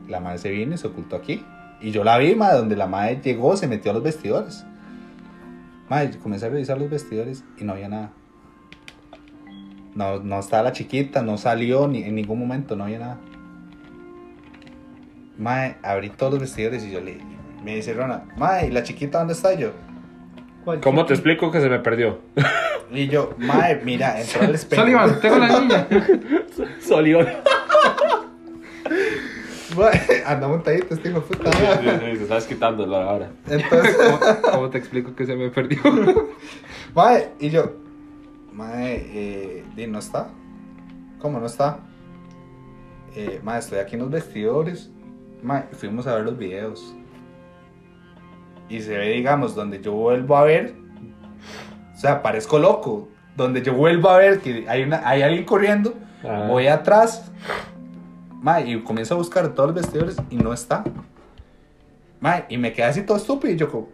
La madre se vino y se ocultó aquí. Y yo la vi, mae, donde la madre llegó, se metió a los vestidores. Mae, yo comencé a revisar los vestidores y no había nada. No, no estaba la chiquita, no salió ni en ningún momento, no había nada. Mae, abrí todos los vestidores y yo le me dice Rona, Mae, ¿y la chiquita dónde está yo?
¿Cuál
¿Cómo te explico que se me perdió?
Y yo, Mae, mira, entró al espejo.
Sullivan, tengo la niña.
Solión.
Anda montadito, este hijo de puta.
te estás quitando ahora.
Entonces,
¿Cómo, cómo te explico que se me perdió?
Mae, y yo, Mae, eh, ¿no está? ¿Cómo no está? Eh, mae, estoy aquí en los vestidores. Mae, fuimos a ver los videos. Y se ve, digamos, donde yo vuelvo a ver. O sea, parezco loco. Donde yo vuelvo a ver que hay, una, hay alguien corriendo.
Ah.
Voy atrás. Mae, y comienzo a buscar todos los vestidores y no está. Mae, y me quedé así todo estúpido. Y yo, como,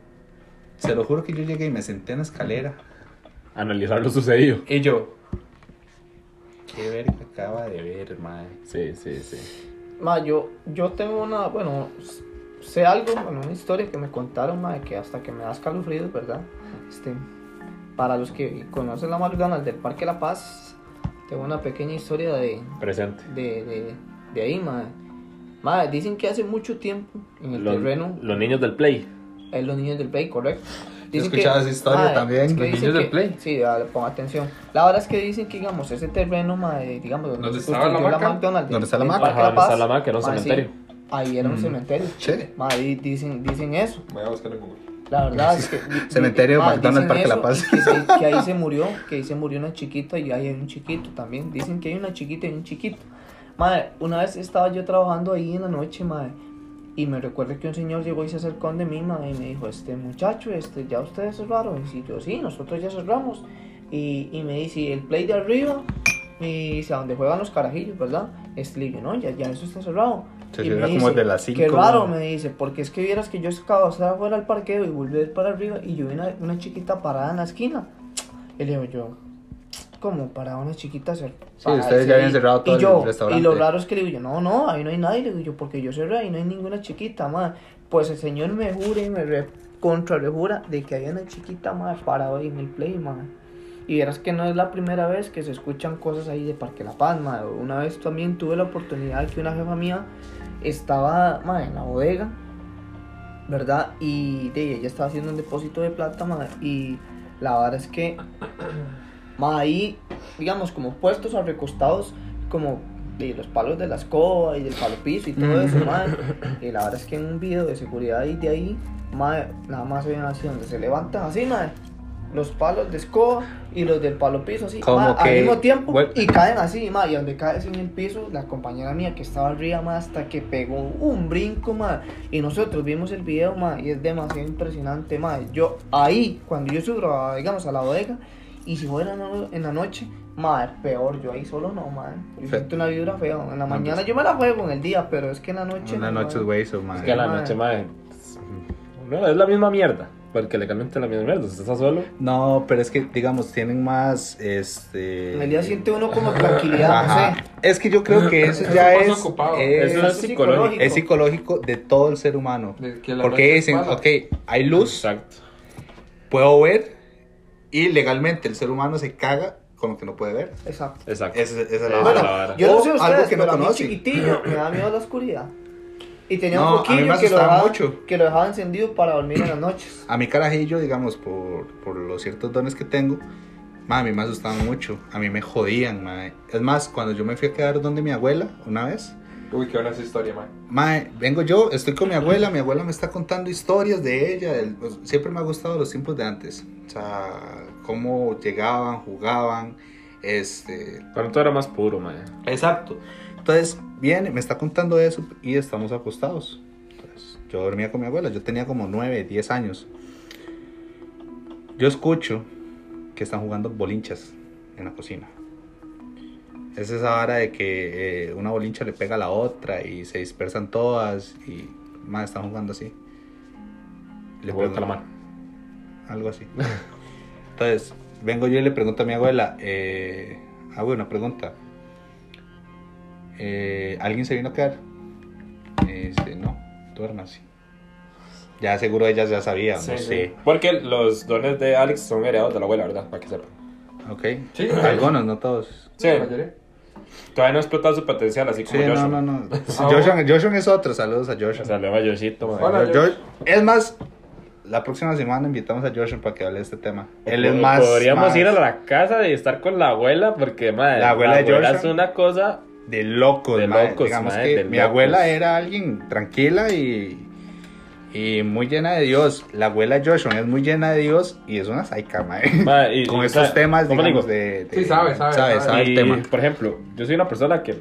se lo juro que yo llegué y me senté en la escalera.
Analizar lo sucedido.
Y yo, qué verga acaba de ver, mae.
Sí, sí, sí.
Ma, yo, yo tengo una, bueno, sé algo, bueno, una historia que me contaron, ma, que hasta que me da escalofríos, ¿verdad? Este, para los que conocen la McDonald's del Parque La Paz, tengo una pequeña historia de,
Presente.
de, de, de ahí, ma. Ma, dicen que hace mucho tiempo en el
Los,
terreno,
los niños del Play.
es los niños del Play, correcto.
He escuchado esa historia también,
es que
los
dicen
niños del
que-
Play.
Sí, dale, pon atención. La verdad es que dicen que, digamos, ese terreno, ma, de- digamos, donde,
¿Dónde
se
estaba la maca?
McDonald's,
¿Dónde está la
del
maca?
Ajá, donde está la maca, era un
ma, sí,
cementerio.
ahí era un
Mm.
cementerio.
Sí.
Ma, ahí dicen, dicen eso.
Voy a buscar en Google.
La verdad es que.
Cementerio
ma,
McDonald's,
dicen
Parque La Paz.
Que, se- que ahí se murió, que ahí se murió una chiquita y ahí hay un chiquito también. Dicen que hay una chiquita y un chiquito. Madre, una vez estaba yo trabajando ahí en la noche, madre. Y me recuerdo que un señor llegó y se acercó de mí, madre, y me dijo, este muchacho, este, ya ustedes cerraron. Y yo, sí, nosotros ya cerramos. Y, y me dice, el play de arriba, y dice, a donde juegan los carajillos, ¿verdad? Este, le digo, no, ya, ya eso está cerrado.
Sí,
Y me
como de las
Qué
cinco,
raro,
¿no?
me dice, porque es que vieras que yo estar afuera del parqueo y ir para arriba y yo vi una, una chiquita parada en la esquina. Y le digo yo, ¿cómo parada una chiquita? cer- parada
ustedes ya habían cerrado todo
y
el
yo,
restaurante.
Y lo raro es que le digo yo, no, no, ahí no hay nadie. Le digo yo, porque yo cerré, ahí no hay ninguna chiquita, madre. Pues el señor me jura y me re, contra rejura de que había una chiquita, madre, parada ahí en el play, madre. Y verás que no es la primera vez que se escuchan cosas ahí de Parque La Paz, madre. Una vez también tuve la oportunidad de que una jefa mía estaba, madre, en la bodega, ¿verdad? Y de ella estaba haciendo un depósito de plata, madre. Y la verdad es que, madre, ahí, digamos, como puestos o recostados, como de los palos de la escoba y del palo piso y todo eso, madre. Y la verdad es que en un video de seguridad ahí de ahí, madre, nada más se ven así donde se levantan así, madre. los palos de escoba y los del palo piso así, ma, al
que-
mismo tiempo
bueno.
y caen así, ma, y donde caes en el piso, la compañera mía que estaba arriba, ma, hasta que pegó un brinco, ma, y nosotros vimos el video, ma, y es demasiado impresionante, ma, yo ahí, cuando yo subo, a, digamos, a la bodega, y si fuera en la- en la noche, ma, es peor, yo ahí solo no, ma, yo
Fe-
siento una vibra fea, en la
No,
mañana
pues-
yo me la juego en el día, pero es que en la noche
Una
no,
noche
ma.
es güey, so,
Es
madre.
que a la
Mae.
noche, mae. No, es la misma mierda. Porque legalmente es la misma mierda. Si estás solo.
No, pero es que, digamos, tienen más, este...
En el día siente uno como tranquilidad, no sé.
Es que yo creo que eso
Eso
ya es...
ocupado.
es-
Eso es psicológico.
es psicológico de todo el ser humano.
La
Porque dicen, ok, hay luz,
Exacto.
puedo ver, y legalmente el ser humano se caga con lo que no puede ver.
Exacto.
Exacto.
Esa, esa es la vara.
vara.
Yo no sé
algo
ustedes,
que no
pero a mí chiquitillo me da miedo la oscuridad. Y tenía
No,
un foquillo que lo, dejaba,
mucho.
que lo dejaba encendido para dormir en las noches.
A mi carajillo, digamos, por, por los ciertos dones que tengo, ma, a mí me asustaban mucho. A mí me jodían, ma. Es más, cuando yo me fui a quedar donde mi abuela una vez,
Uy, qué buena esa historia, man.
Mae, vengo yo, estoy con mi abuela, mi abuela me está contando historias de ella, del- pues, siempre me ha gustado los tiempos de antes, o sea, cómo llegaban, jugaban, este...
Cuando todo era más puro, mae.
Exacto. Entonces, viene, me está contando eso y estamos acostados. Entonces, yo dormía con mi abuela, yo tenía como 9, 10 años. Yo escucho que están jugando bolinchas en la cocina. Es esa vara de que eh, una bolincha le pega a la otra y se dispersan todas y más están jugando así.
Le juego
pregunto-
calamar.
algo así. Entonces, vengo yo y le pregunto a mi abuela, eh, hago una pregunta. Eh, ¿Alguien se vino a quedar? Dice, no, duérmase. Ya seguro ella ya sabía, no sé.
Porque los dones de Alex son heredados de la abuela, ¿verdad? Para que sepan.
Ok.
Sí.
Algunos, no todos.
Sí.
La mayoría.
Todavía no ha explotado su potencial, así
Sí,
como Joshua.
no, no, no.
Ah,
Joshua, Joshua es otro, saludos a Joshua.
O sea, le va Yoshito, mae.
Hola,
Yo- es más, la próxima semana invitamos a Joshua para que hable de este tema. Él es más...
Podríamos
más
ir a la casa y estar con la abuela, porque, madre,
La abuela de Joshua.
es una cosa.
de locos,
De locos,
Digamos
mae,
que
de
mi
locos.
abuela era alguien tranquila y, y muy llena de Dios. La abuela Joshua es muy llena de Dios y es una saica, mae.
Mae, y-
Con
y,
estos temas,
¿cómo
digamos,
digo?
de, de-
Sí, sabe, sabe,
sabe,
sabe.
el
Y,
tema.
por ejemplo, yo soy una persona que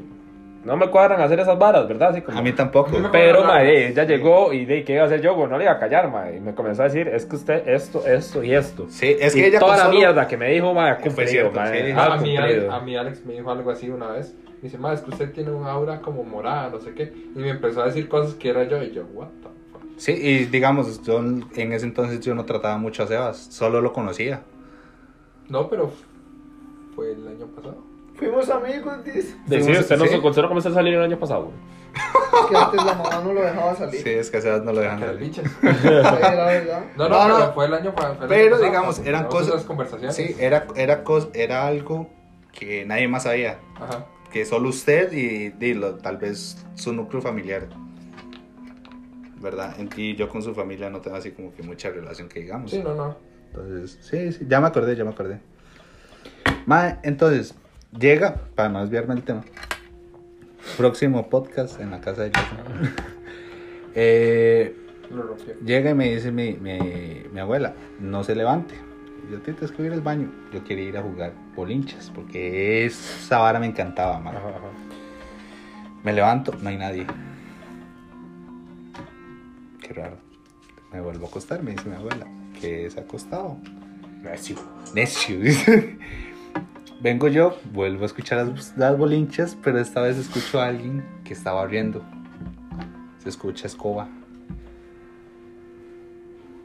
no me cuadran hacer esas varas, ¿verdad? Así como,
A mí tampoco.
No
Pero,
las-
ella llegó y de ¿qué iba a hacer yo? Bueno, no le iba a callar, mae. Y me comenzó a decir, es que usted esto, esto y esto.
Sí, es
Y
que ella
toda la
solo-
mierda que me dijo,
Fue
cumplido,
cierto,
mae.
sí.
ha
a, mí, a mí Alex me dijo algo así una vez. Me dice, ma, es que usted tiene un aura como morada, no sé qué. Y me empezó a decir cosas que era yo. Y yo, what the fuck.
Sí, y digamos, yo en ese entonces yo no trataba mucho a Sebas, solo lo conocía.
No, pero fue el año pasado.
Fuimos amigos, dice.
Sí,
Fuimos-
usted no
sí.
se no comenzó a salir el año pasado, güey.
Que antes la mamá no lo dejaba salir.
Sí, es que a Sebas no lo dejan
Que
salir.
bichas.
Verdad.
No, no,
No, no.
pero fue el año, pa- fue el
Pero,
pasado,
digamos, eran cosas-
conversaciones.
Sí, era, era, cos- era algo que nadie más sabía.
Ajá.
que solo usted y, dilo, tal vez su núcleo familiar. ¿Verdad? Y yo con su familia no tengo así como que mucha relación que digamos.
Sí, no, no.
Entonces, sí, sí, ya me acordé, ya me acordé. Ma, entonces, llega, para no desviarme del tema, próximo podcast en la casa de Jason. eh, llega y me dice mi, mi, mi abuela, no se levante. Yo te tengo que ir al baño. Yo quería ir a jugar bolinchas, porque esa vara me encantaba, ma.
Ajá, ajá.
Me levanto, no hay nadie. Qué raro. Me vuelvo a acostar, me dice mi abuela, que se ha acostado.
Necio.
Necio, dice. Vengo yo, vuelvo a escuchar las, las bolinchas, pero esta vez escucho a alguien que está barriendo. Se escucha escoba.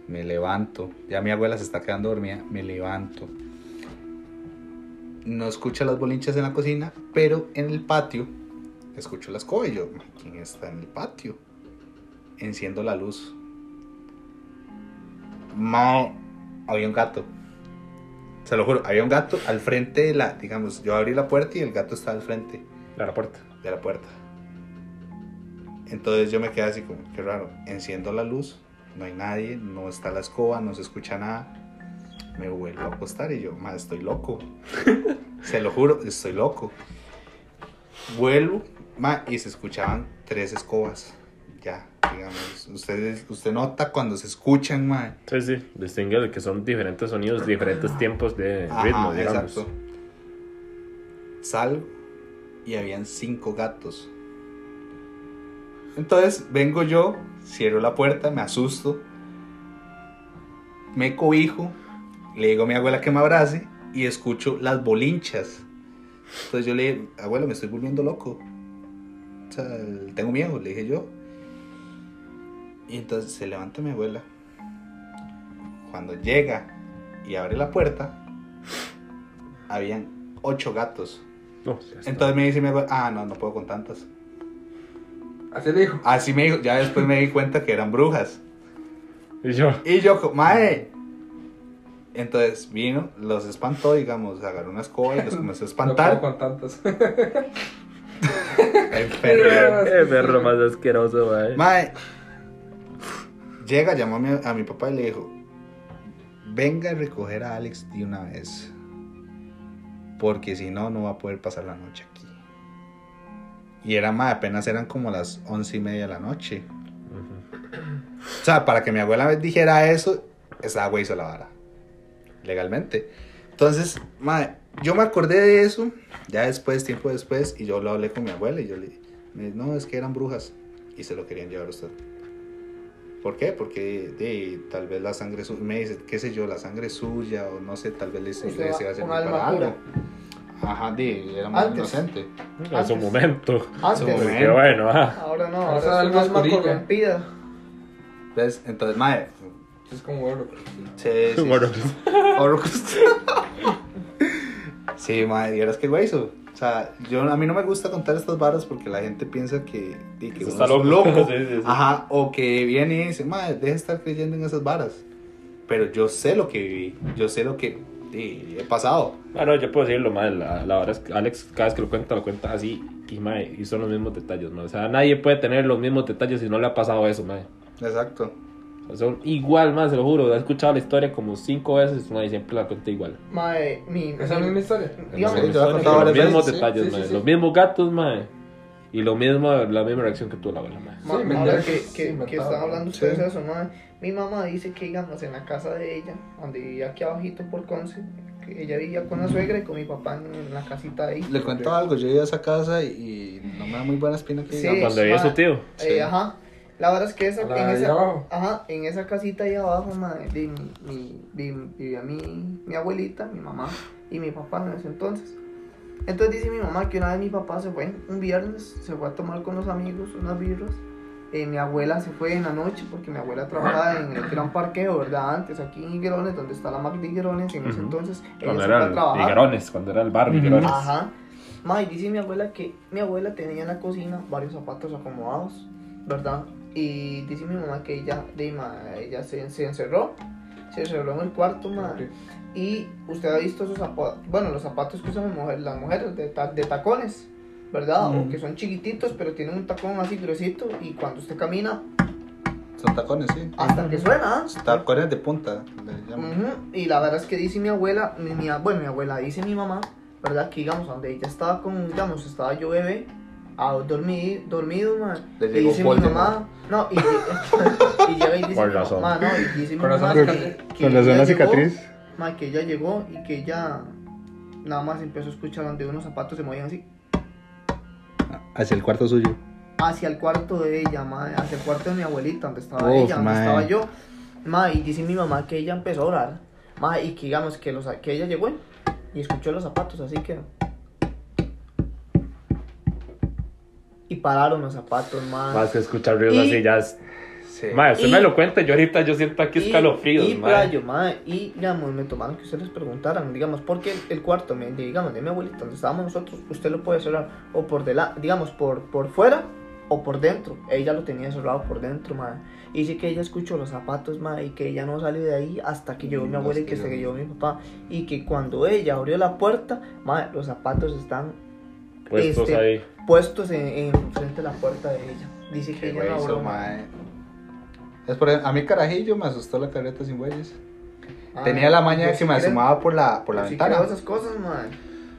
Me levanto. Ya mi abuela se está quedando dormida. Me levanto. No escucho las bolinchas en la cocina, pero en el patio escucho la escoba. Y yo, ¿quién está en el patio? Enciendo la luz. Ma, había un gato. Se lo juro, había un gato al frente de la, digamos, yo abrí la puerta y el gato estaba al frente
De la puerta.
de la puerta. Entonces yo me quedé así como, qué raro, enciendo la luz, no hay nadie, no está la escoba, no se escucha nada. Me vuelvo a acostar y yo, más estoy loco. se lo juro, estoy loco. Vuelvo, ma, y se escuchaban tres escobas, ya, digamos, usted, usted nota cuando se escuchan, mae.
Sí, sí, distingue que son diferentes sonidos, diferentes tiempos de
Ajá,
ritmo, digamos.
exacto. Salgo y habían cinco gatos. Entonces vengo yo, cierro la puerta, me asusto, me cobijo, le digo a mi abuela que me abrace y escucho las bolinchas. Entonces yo le digo, abuela, me estoy volviendo loco. O sea, tengo miedo, le dije yo. Y entonces se levanta mi abuela. Cuando llega y abre la puerta, habían ocho gatos.
No.
Entonces me dice mi abuela, ah, no, no puedo con tantas.
Así le dijo.
Así me dijo, ya después me di cuenta que eran brujas.
Y yo,
Y yo, mae. Entonces vino, los espantó, digamos, agarró una escoba y los comenzó a
No
espantar.
puedo con tantas.
Qué perro más asqueroso, mae.
Mae, llega, llamó a mi, a mi papá y le dijo, venga a recoger a Alex de una vez, porque si no, no va a poder pasar la noche aquí. Y era, mae, apenas eran como las once y media de la noche. O sea, para que mi abuela me dijera eso, esa agua hizo la vara. Legalmente. Entonces, mae, yo me acordé de eso, ya después, tiempo después, y yo lo hablé con mi abuela y yo le me dijo, no, es que eran brujas y se lo querían llevar a usted. ¿Por qué? Porque de, tal vez la sangre suya, me dice, qué sé yo, la sangre suya, o no sé, tal vez
va
a servir
con alma
para algo. Ajá, de, era muy
Antes.
inocente.
En su momento.
Antes.
Su
Qué bueno, ah.
Ahora no,
Ahora
ahora
es
alma
oscurilla.
corrompida.
¿Ves? Entonces, mae,
Es como oro.
sí, sí, Horrocrux. sí, madre, vieras qué güey O sea, yo, a mí no me gusta contar estas varas porque la gente piensa que, que uno
está
es un
loco.
loco.
Sí, sí, sí.
Ajá, o que viene y dice, madre, deja de estar creyendo en esas varas. Pero yo sé lo que viví, yo sé lo que he pasado.
Bueno, yo puedo decirlo, mae. La, la verdad es que Alex, cada vez que lo cuenta, lo cuenta así. Y, mae, y son los mismos detalles, mae. O sea, nadie puede tener los mismos detalles si no le ha pasado eso, mae.
Exacto.
O sea, son igual, mae, se lo juro. He escuchado la historia como cinco veces, mae, y siempre la cuenta igual.
Mae, mi.
Esa es la misma historia.
Digamos,
Sí,
Los mismos
sí.
detalles,
Sí,
mae. Los mismos gatos, mae. Y lo mismo, la misma reacción que tú, la abuela, mae.
Ma-
Sí, me
ahora
entera
que,
que
que, están hablando ustedes
sí.
de eso, ma, mi mamá dice que digamos en la casa de ella, donde vivía aquí abajito por Conce, que ella vivía con la suegra y con mi papá en, en la casita ahí.
Le cuento algo, yo iba a esa casa y, y no me da muy buena espina que
Sí.
Cuando vivía su tío.
Eh,
Sí.
ajá. La verdad es que esa, en esa, ajá, en esa casita ahí abajo, ma, de mi, mi- vi- vivía mi, mi abuelita, mi mamá y mi papá en ese entonces. Entonces dice mi mamá que una vez mi papá se fue un viernes, se fue a tomar con los amigos unas birras. Eh, mi abuela se fue en la noche porque mi abuela trabajaba en el gran parqueo, ¿verdad? Antes aquí en Higuerones, donde está la Mac de Higuerones, en ese
Ujú.
entonces ella
Cuando
se fue a
eran
trabajar.
Higuerones, cuando era el bar Higuerones.
Ajá. Ma, y dice mi abuela que mi abuela tenía en la cocina varios zapatos acomodados, ¿verdad? Y dice mi mamá que ella, de, ma, ella se, se encerró, se encerró en el cuarto, ma, y usted ha visto esos zapatos, bueno, los zapatos que usan las mujeres, de, ta- de tacones, ¿verdad? O
Ujú.
que son chiquititos, pero tienen un tacón así gruesito, y cuando usted camina,
Son tacones, sí.
hasta que suena, ¿ah?
Tacones de punta, le llaman.
Ujú, Y la verdad es que dice mi abuela, mi, mi- bueno, mi abuela dice mi mamá, ¿verdad? Que digamos, donde ella estaba con, digamos, estaba yo bebé, a dormir, dormido, man.
Le
Y
llegó
dice mi
Voldemort.
mamá, no, y, y llega y dice
Por
mi
razón.
mamá, no, y dice mi
Por
mamá
razón,
que, que
Con razón
ella
la
llegó,
cicatriz.
ma, que ella llegó y que ella nada más empezó a escuchar donde unos zapatos se movían así,
Hacia el cuarto suyo.
hacia el cuarto de ella, ma, hacia el cuarto de mi abuelita, donde estaba
Uf,
ella, donde
mae.
estaba yo. Ma, y dice mi mamá que ella empezó a orar. Ma, y que digamos que, los, que ella llegó y escuchó los zapatos, así que. Y pararon los zapatos, ma.
Más que escuchar ruidos
Y-
así, ya es.
Sí.
Mae, usted
Y-
me lo cuenta, yo ahorita yo siento aquí
Y-
escalofríos,
Y,
mae.
playo, ma, y digamos, me tomaron que ustedes preguntaran, digamos, porque el, el cuarto, digamos, de mi abuelita, donde estábamos nosotros, usted lo puede cerrar o por delante, digamos, por, por fuera o por dentro. Ella lo tenía cerrado por dentro, ma. Y dice que ella escuchó los zapatos, ma, y que ella no salió de ahí hasta que llegó mi abuela y que se llegó mi papá. Y que cuando ella abrió la puerta, ma, los zapatos están
Puestos
este,
ahí.
Puestos en, en frente de la puerta de ella. Dice que ella no.
Es por a mí carajillo me asustó la carreta sin bueyes.
Ah,
Tenía la maña que
sí
me
creo-
asomaba por la, por la ventana.
creo esas cosas, ma.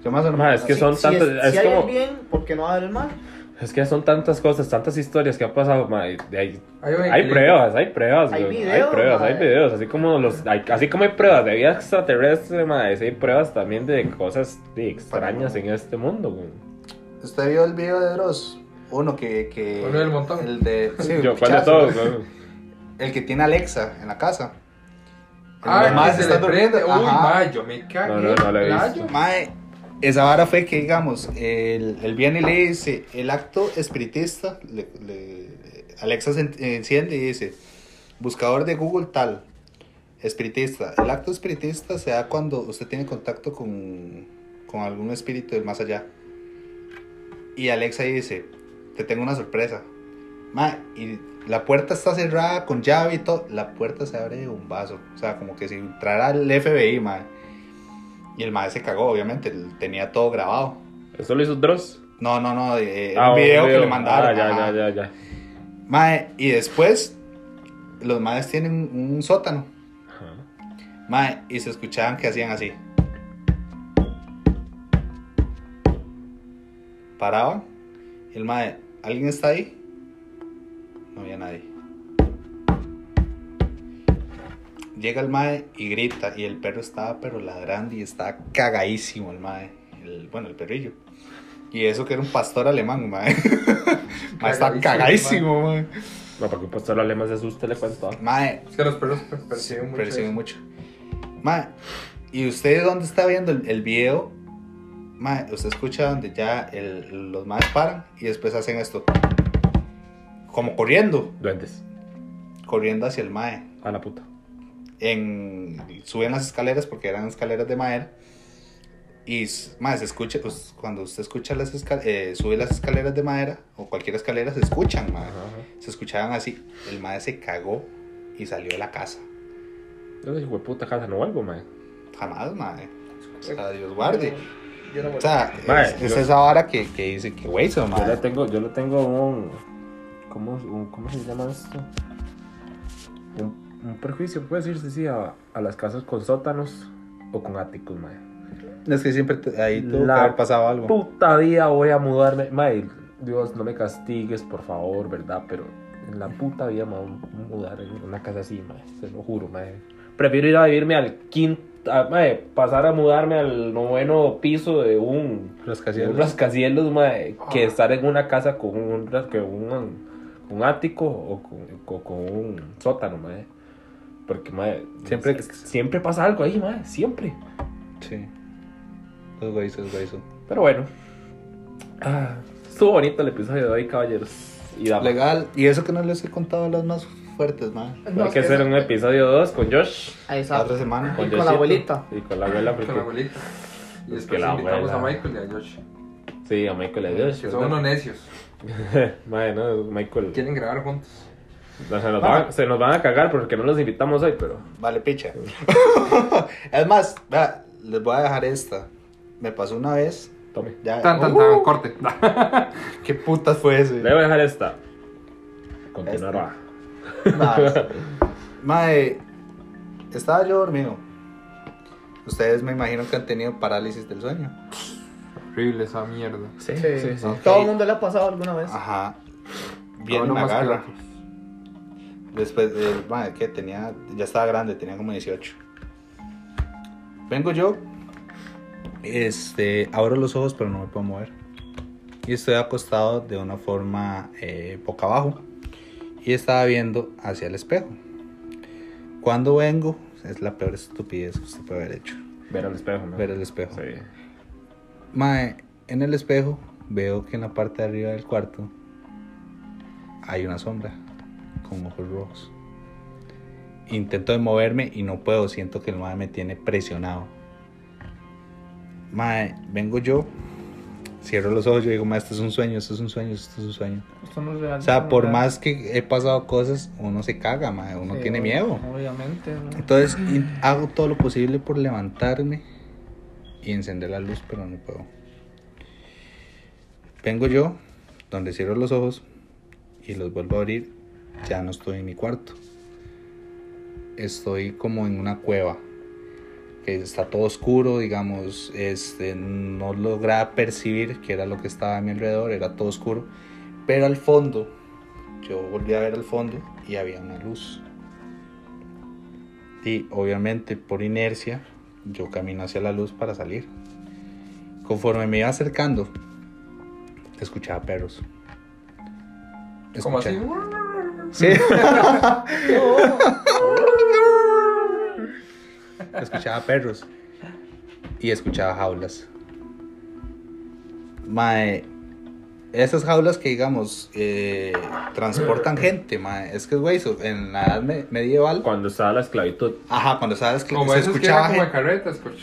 Yo más
Mae, es que son
Si
tantas.
es,
es
si hay
como.
el bien, ¿por qué no va a haber el mal?
Es que son tantas cosas, tantas historias que han pasado, ahí-
Hay
hay
equilibrio.
pruebas, hay pruebas,
Hay
güey, hay
videos,
pruebas, hay videos, así como los, hay- así como hay pruebas de vida extraterrestre, sí hay pruebas también de cosas de extrañas en este mundo, güey.
¿Usted vio el video de Dross? Uno que... que
Uno del montón.
El de... Sí,
Yo, ¿cuál de todos?
El que tiene Alexa en la casa.
Ah, se
están
le prende.
durmiendo.
Uy,
Ajá.
ma, yo me cagué.
No, no, no lo he visto.
Mae, esa vara fue que, digamos, el, el viene y le dice, el acto espiritista, le, le- Alexa se en- enciende y dice, buscador de Google tal, espiritista. El acto espiritista se da cuando usted tiene contacto con, con algún espíritu del más allá. Y Alexa dice, te tengo una sorpresa. Mae, y la puerta está cerrada con llave y todo, la puerta se abre de un vaso. O sea, como que si entrara el FBI, mae. Y el mae se cagó, obviamente, tenía todo grabado.
¿Eso lo hizo Dross?
No, no, no, eh,
Ah,
un video,
un
que le mandaron.
Ah, ya, ya, ya, ya.
Mae, y después, los maes tienen un sótano.
Ajá.
Mae, y se escuchaban que hacían así. Paraban. Y el mae, ¿alguien está ahí? No había nadie. Llega el mae y grita. Y el perro estaba pero ladrando y estaba cagadísimo el mae. El, bueno, el perrillo. Y eso que era un pastor alemán, mae. mae estaba
Cagadísimo,
mae.
No, para que un pastor alemán se asuste, le cuento.
Mae,
Es que los perros per- perciben mucho.
perciben mucho. Mae, ¿y usted dónde está viendo el, el video? Mae, usted escucha donde ya el- los maes paran y después hacen esto. Como corriendo,
Duendes.
corriendo hacia el mae.
A la puta.
En, suben las escaleras porque eran escaleras de madera. Y s- mae, se escucha, pues, cuando usted escucha las escaleras, sube las escaleras de madera o cualquier escalera, se escuchan, mae.
Ajá, ajá.
Se escuchaban así. El mae se cagó y salió de la casa.
Yo dije, "Hue puta casa, no vuelvo, mae.
Jamás, mae. O sea, Dios guarde. O sea,
Mae,
es, es
yo-
esa vara que, que dice que güey, son,
Yo le tengo, yo le tengo un. ¿Cómo, un- cómo se llama esto? Un, un prejuicio, puede decirse, sí, a, a las casas con sótanos o con áticos, mae.
Es que siempre te- ahí tuvo
La
que haber pasado algo.
Puta vida voy a mudarme. Mae, Dios, no me castigues, por favor, ¿verdad? Pero en la puta vida me voy a mudar en una casa así, mae. Se lo juro, mae. Prefiero ir a vivirme al quinto. A- mae, pasar a mudarme al noveno piso de un
Rascacielos.
un rascacielos, mae, que estar en una casa con un, que un, un ático o con, o con un sótano, mae. Porque, mae,
Siempre-
es- siempre pasa algo ahí, mae, siempre.
Sí. Los los.
Pero bueno, ah, estuvo bonito el episodio de hoy, caballeros. Y damas.
Legal. Y eso que no les he contado las más fuertes, mae.
No,
Hay que hacer
eso-
un episodio 2 con Josh.
Ahí
La
está.
otra semana.
Y con la abuelita.
Y con la abuela,
Con la
porque...
abuelita. Y
Es
después
que la
invitamos
abuela-
a Michael y a Josh.
Sí, a Michael y a Josh.
Que son unos necios.
No, Michael.
Quieren grabar juntos.
Se, nos van, se nos van a cagar porque no los invitamos hoy, pero...
Vale, picha. es más, vea, les voy a dejar esta. Me pasó una vez.
Tome.
Ya,
Tan, tan,
Uh,
tan, corte.
¿Qué putas fue ese?
Le voy a dejar esta. Continuará.
Mae, mae, estaba yo dormido. Ustedes me imagino que han tenido parálisis del sueño.
Horrible esa mierda.
Sí,
Sí.
sí.
Todo el mundo le ha pasado alguna vez.
Ajá. Una
que
garra.
otros.
Después, de, madre, que tenía, ya estaba grande, tenía como 18. Vengo yo, este, abro los ojos, pero no me puedo mover. Y estoy acostado de una forma eh, boca abajo. Y estaba viendo hacia el espejo. Cuando vengo, es la peor estupidez que usted puede haber hecho.
Ver al espejo, ¿no?
Ver el espejo.
Sí.
Mae, en el espejo veo que en la parte de arriba del cuarto hay una sombra con ojos rojos. Intento de moverme y no puedo, siento que el mae me tiene presionado. Mae, vengo yo, cierro los ojos, yo digo, mae, esto es un sueño, esto es un sueño, esto es un sueño.
Esto no es real.
O sea, por
real.
más que he pasado cosas, uno se caga, mae, uno
Sí,
tiene miedo.
Obviamente. ¿no?
Entonces hago todo lo posible por levantarme y encender la luz, pero no puedo. Vengo yo, donde cierro los ojos y los vuelvo a abrir, ya no estoy en mi cuarto. Estoy como en una cueva, que está todo oscuro, digamos, este, no lograba percibir qué era lo que estaba a mi alrededor, era todo oscuro, pero al fondo, yo volví a ver al fondo y había una luz. Y obviamente por inercia, yo camino hacia la luz para salir. Conforme me iba acercando, escuchaba perros.
Como así.
Sí. escuchaba perros y escuchaba jaulas. Mae, esas jaulas que digamos eh, transportan gente, mae, es que güey, so- en la edad me- medieval,
Cuando estaba la esclavitud.
ajá, cuando sabes que
Como
se
esos que
escuchaba
eran como carretas. pues,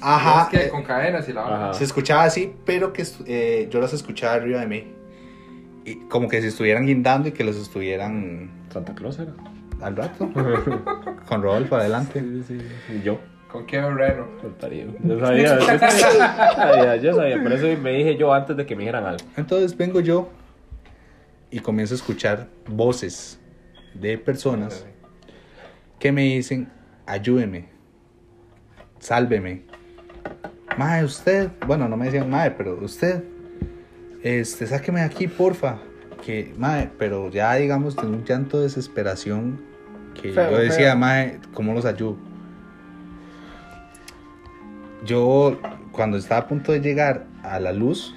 Ajá,
es que
eh,
con cadenas y la
Ajá.
se escuchaba así, pero que eh, yo las escuchaba arriba de mí. Y como que se estuvieran guindando y que los estuvieran
Santa Claus era.
al rato. Con Rodolfo adelante.
Sí, sí, sí. Y yo.
¿Con qué reno?
Yo sabía, yo sabía, yo sabía, por eso me dije yo antes de que me dijeran algo.
Entonces vengo yo y comienzo a escuchar voces de personas que me dicen, ayúdeme, sálveme. Mae, usted, bueno, no me decían mae, pero usted, este, sáqueme de aquí, porfa. Que, mae, pero ya digamos de un llanto de desesperación que
Feo,
yo decía,
feo.
mae, ¿cómo los ayudo? Yo, cuando estaba a punto de llegar a la luz,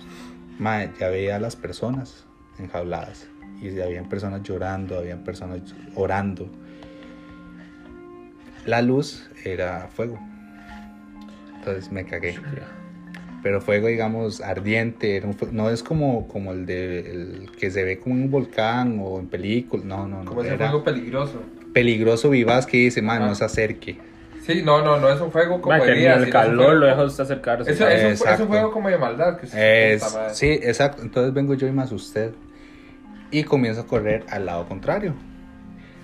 ya veía a las personas enjauladas. Y habían personas llorando, habían personas orando. La luz era fuego. Entonces me cagué. Pero fuego, digamos, ardiente. era un fue- no es como, como el, de, el que se ve como en un volcán o en películas. No, no, no.
Como ese
era
fuego peligroso.
peligroso vivaz que dice, man, no se acerque.
Sí, no, no, no es un fuego como de día,
el calor lo deja usted acercarse.
Eso, es, un, es
Exacto.
un juego como de maldad. Que usted
Es,
puta madre.
sí, exacto. Entonces vengo yo y más usted. Y comienzo a correr al lado contrario.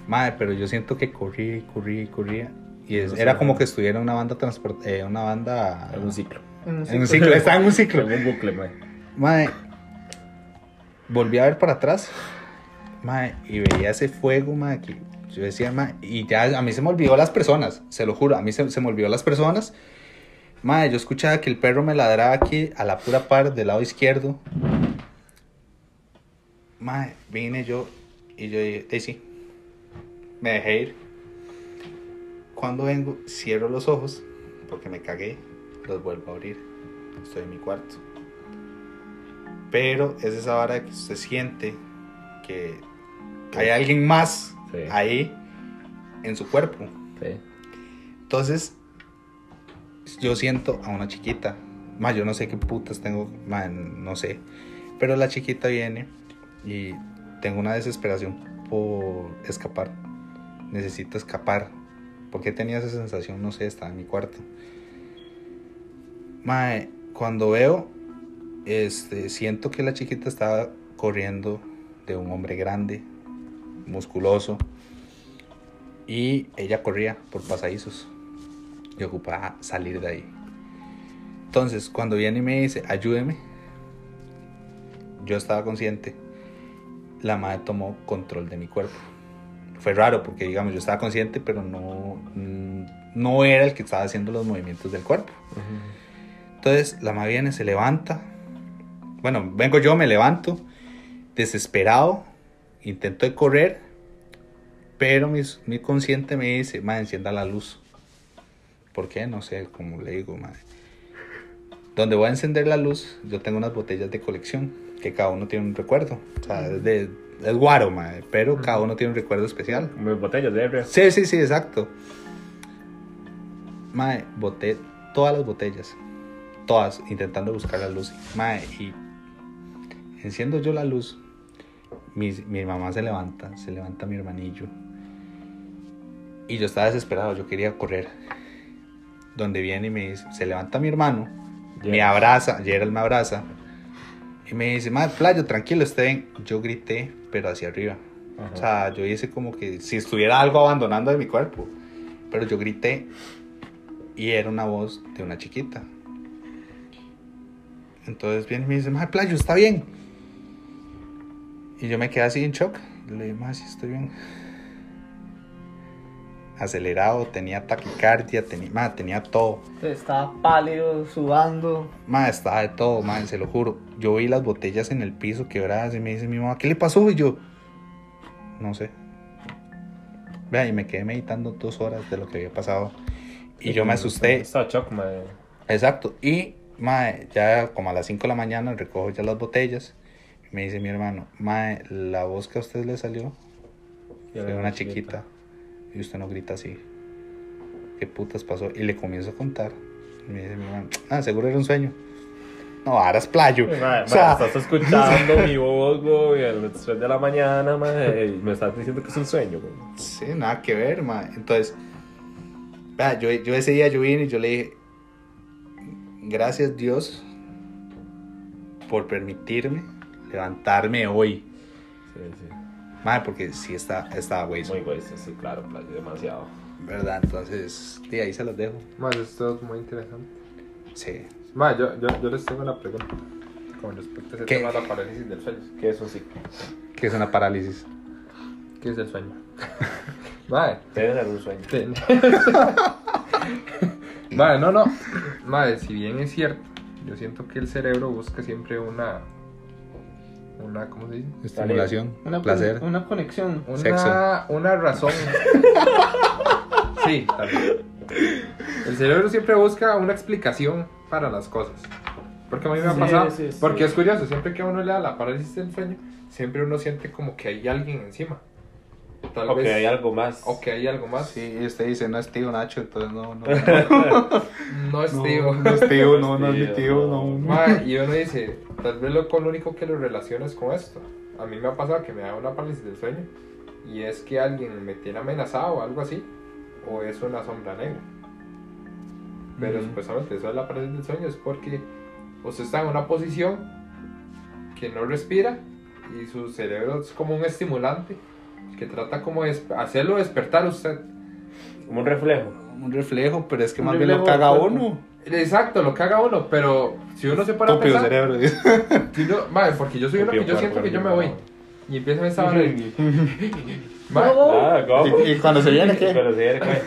Madre, pero yo siento que corría y corría y corría. Y es-
No sé.
era como que estuviera en una banda transport, eh, una banda
En un ciclo.
En un
en un
ciclo.
ciclo, estaba en un ciclo.
En un bucle, mae.
Madre, volví a ver para atrás. Madre, y veía ese fuego, madre, que yo decía, madre, y ya a mí se me olvidó las personas, se lo juro, a mí se, se me olvidó las personas. Madre, yo escuchaba que el perro me ladraba aquí a la pura par del lado izquierdo. Madre, vine yo y yo dije, "Ey, sí, me dejé ir. Cuando vengo, cierro los ojos porque me cagué, los vuelvo a abrir. Estoy en mi cuarto. Pero es esa vara que usted siente que hay alguien más
Sí.
ahí en su cuerpo.
Sí.
Entonces, yo siento a una chiquita. Más, yo no sé qué putas tengo, no sé. Pero la chiquita viene y tengo una desesperación por escapar. Necesito escapar. ¿Por qué tenía esa sensación? No sé, estaba en mi cuarto. Mae, cuando veo, este, siento que la chiquita estaba corriendo de un hombre grande, musculoso, y ella corría por pasadizos. Y ocupaba salir de ahí. Entonces, cuando viene y me dice, ayúdeme, yo estaba consciente. La madre tomó control de mi cuerpo. Fue raro porque, digamos, yo estaba consciente, pero no, mm, no era el que estaba haciendo los movimientos del cuerpo. Entonces, la madre viene, se levanta. Bueno, vengo yo, me levanto, desesperado, intento correr, pero mi, mi consciente me dice, madre, encienda la luz. ¿Por qué? No sé, como le digo, madre. Donde voy a encender la luz, yo tengo unas botellas de colección, que cada uno tiene un recuerdo. O sea, es, de, es guaro, madre, pero cada uno tiene un recuerdo especial.
Botellas de ebrio.
Sí, sí, sí, exacto. Mae, boté todas las botellas. Todas, intentando buscar la luz. Mae, y enciendo yo la luz. Mi, mi mamá se levanta, se levanta mi hermanillo. Y yo estaba desesperado, yo quería correr. Donde viene y me dice, se levanta mi hermano, me abraza, Gerald me abraza. Y me dice, madre, playo, tranquilo, esté bien. Yo grité, pero hacia arriba.
Ajá.
O sea, yo hice como que si estuviera algo abandonando de mi cuerpo. Pero yo grité y era una voz de una chiquita. Entonces viene y me dice, madre, playo, está bien. Y yo me quedé así en shock. Le dije, madre, sí estoy bien. acelerado, tenía taquicardia, tenía, ma, tenía todo.
Estaba pálido, sudando.
Ma, estaba de todo, ma, se lo juro. Yo vi las botellas en el piso quebradas y me dice mi mamá, ¿qué le pasó? Y yo, no sé. Vea, y me quedé meditando dos horas de lo que había pasado. Y yo me asusté.
Está shock, mae.
Exacto. Y, mae, ya como a las 5 de la mañana recojo ya las botellas. Me dice mi hermano, mae, la voz que a usted le salió fue una chiquita. Y usted no grita así. ¿Qué putas pasó? Y le comienzo a contar. Y me dice mi hermano, ah, seguro era un sueño. No, ahora es playo. O sea,
estás escuchando mi voz, güey, a las 3 de la mañana, mae, y me estás diciendo que es un sueño, güey.
Sí, nada que ver, mae. Entonces, vea, yo, yo ese día yo vine y yo le dije, gracias Dios por permitirme levantarme hoy.
Sí, sí.
Mae, porque sí está, estaba güey.
Muy güey, sí, claro, demasiado.
¿Verdad? Entonces, de ahí se los dejo.
Más, esto es muy interesante.
Sí.
Más, yo, yo, yo les tengo una pregunta. Con respecto a ese
¿Qué?
tema de la parálisis del sueño.
¿Qué es un sí?
Que es una parálisis.
¿Qué es el sueño? Madre,
Tienes algún sueño.
Ten- Vale, no, no. Madre, si bien es cierto, yo siento que el cerebro busca siempre una. Una, ¿cómo se dice?
Estimulación,
Una,
placer.
una conexión.
Una,
Sexo.
una razón. Sí, también. El cerebro siempre busca una explicación para las cosas. Porque a mí me ha
Sí,
pasado.
sí, sí.
Porque es curioso, siempre que a uno le da la parálisis del sueño, siempre uno siente como que hay alguien encima. Tal
O que hay algo más.
O que hay algo más.
Sí, y usted dice, no es tío Nacho, entonces no, no.
No es
no,
tío.
no es tío, no, no es mi
Tío, no.
no.
Y uno dice, tal vez lo, único que lo relacionas con esto. A mí me ha pasado que me da una parálisis del sueño y es que alguien me tiene amenazado o algo así, o es una sombra negra. Pero
Ujú.
supuestamente eso de la parálisis del sueño es porque usted está en una posición que no respira y su cerebro es como un estimulante que trata como de hacerlo despertar a usted.
Como un reflejo.
Un reflejo, pero es que
Un
más bien lo caga uno.
Exacto, lo caga uno, pero si uno se para a pensar,
cerebro.
si uno- porque yo soy uno que yo siento que yo me voy y empiezo a pensar
Ah, ¿cómo?
¿Y, y cuando se viene qué?
Pero sí, ¿qué?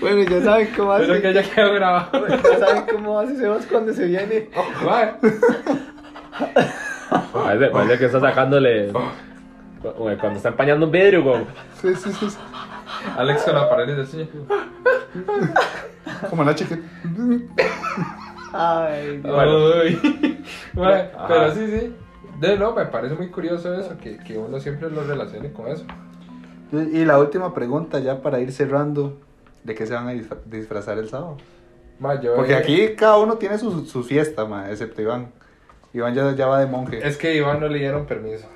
Bueno, ya saben cómo hace.
Pero que ya quedó grabado.
Ya saben cómo hace Sebas cuando se viene.
Mae.
Parece, parece que está sacándole. Cuando está empañando un vidrio, güey.
Sí, sí, sí. sí.
Alex con la parálisis del sueño.
Como Nacho que.
Ay.
Mae,
Ajá.
pero sí, sí. De no, me parece muy curioso eso, que, que uno siempre lo relacione con eso.
Y la última pregunta, ya para ir cerrando: ¿de qué se van a disfra- disfrazar el sábado?
Mae, yo,
Porque
eh,
aquí cada uno tiene su, su fiesta, ma, excepto Iván. Iván ya, ya va de monje.
Es que Iván no le dieron permiso.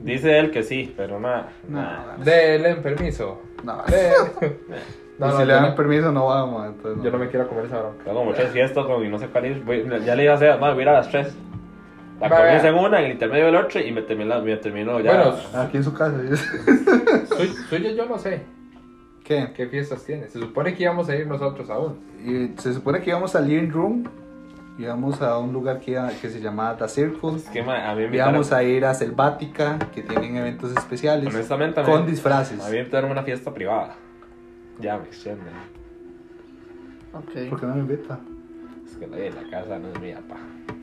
Dice él que sí, pero nada.
No,
nada.
Denle permiso.
no.
Denle.
Y
No,
si
no,
le
yo
dan
no-
permiso, no va, ma, entonces
Yo no me quiero comer esa bronca.
Tengo muchas fiestas y no sé cuál ir. Voy- ya le iba a hacer, madre, voy a ir a las 3. La comienzo en una, en el intermedio del otro y me termino, me termino ya.
Bueno,
Aquí en su casa.
Suy- suyo yo no sé
¿Qué?
qué fiestas tiene. Se supone que íbamos a ir nosotros aún.
Y se supone que íbamos al living room. Íbamos a un lugar que, que se llama The Circle.
es que madre, a mí me invitaron.
Íbamos a ir a Selvática, que tienen eventos especiales.
Honestamente, a mí,
con disfraces.
a mí me invitaron a una fiesta privada. Ya me extienden.
Ok.
¿Por qué no me invita?
Es que la, la casa no es mía, pa.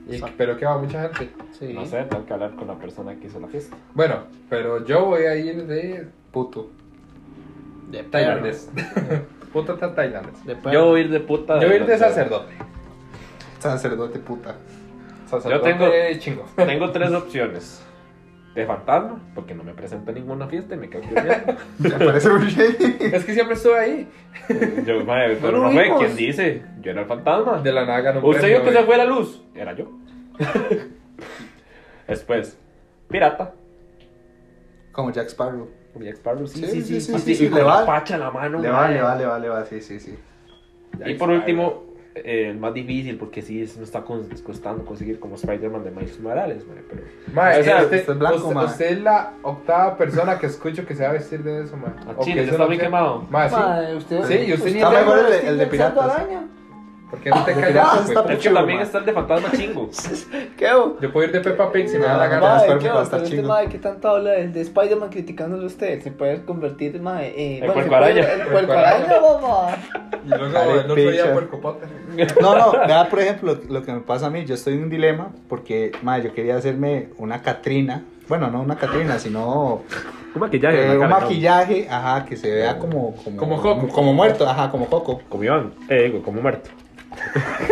Y- pero que va mucha gente.
Sí.
No sé, tengo que hablar con la persona que hizo la fiesta.
Bueno, pero yo voy a ir de
Puto.
De
tailandés. Puta ta- tailandés.
De.
Yo voy a ir de puta.
Yo voy a ir de sacerdote.
Sacerdote puta.
Sacerdote
tengo-
chingo.
Tengo tres opciones. De fantasma, porque no me presento a ninguna fiesta y me quedo curioso.
Me parece muy bien.
Es que siempre estuve ahí.
Yo, madre, pero
No
no fue. ¿Quién dice? Yo era el fantasma.
De la nada ganó un
Usted vio que se fue la luz. Era yo. Después, pirata.
Como Jack Sparrow.
Jack Sparrow, sí,
Sí,
sí,
sí,
sí.
sí,
sí,
sí,
sí,
sí,
con
le
la
va.
pacha en la mano.
Le va,
madre.
le va, le va, le va. Sí, sí, sí.
Y por último, eh, el más difícil, porque sí, es- me está con- costando conseguir como Spider-Man de Miles Morales, pero...
Mae,
O sea,
usted,
blanco,
usted-
mae.
usted es la octava persona que escucho que se va a vestir de eso, mae.
Ah,
O
chile,
que
está
opción.
quemado.
Mae, sí.
Madre, usted.
Sí, usted
está mejor
el de- el de
en cerdo
piratas.
¿Por qué no te
Ah,
callas?
está
güey?
Es que también está el de fantasma chingo.
¿Qué hago?
Yo puedo ir de Peppa Pig si me da la gana.
Mae,
Spider-Man
¿qué Pero este
chingo.
mae, ¿qué tanto habla del de Spider-Man criticándolo a usted? Se puede convertir mae, eh,
En
se
puerco araña.
en puerco araña, mamá.
Y luego el otro día. Puerco Potter.
No, no, vea por ejemplo lo que me pasa a mí. Yo estoy en un dilema porque, madre, yo quería hacerme una Catrina. Bueno, no una Catrina, sino
Un maquillaje.
eh, un maquillaje, ajá, que se vea como como
Como Joco.
como muerto, ajá, como Joco.
Como Iván. Eh, como muerto.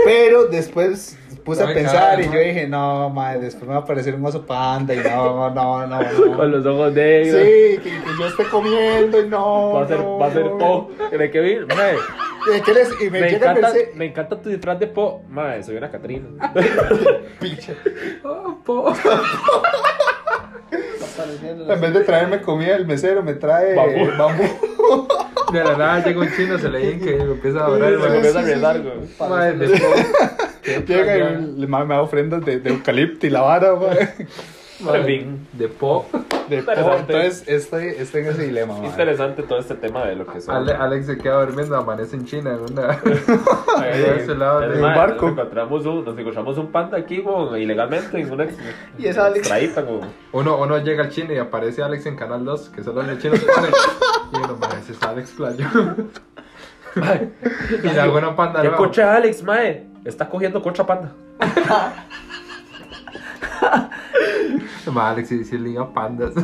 Pero después puse a pensar y
¿no?
yo dije, no, madre, después me va a aparecer un oso panda y no, no, no. no.
Con los ojos negros.
Sí, que, que yo esté comiendo y no.
Va a ser,
no,
va a ser
no.
Po. ¿De qué vi? Mae,
Eh, ¿qué les- Y me,
encanta, me encanta tu disfraz de Po. Mae, soy una Catrina.
Picha.
Oh, po.
En vez de traerme comida el mesero, me trae
Bambú.
bambú.
De la nada llega un chino, se le y lo empieza a adorar.
Se
güey.
comienza a güey.
Qué
Llega y me da ofrendas de, de eucalipto y la vara, mae.
Fin.
De po.
De
Interesante.
po. Entonces, estoy, estoy en ese dilema.
Interesante todo este tema de lo que son.
Ale- Alex se queda durmiendo, amanece en China. En una...
Ahí,
de ese lado
es
de-
más,
barco.
Nos encontramos un, nos encontramos un panda aquí, ilegalmente, en una ex-
Y es Alex.
extradita.
Uno, uno llega al chino y aparece Alex en Canal 2, que solo los chinos Alex. Y uno, madre, ese es Alex Playo. y la buena panda
¿Qué
nueva.
cocha Alex, mae? Está cogiendo cocha panda.
Alex, si si liga pandas.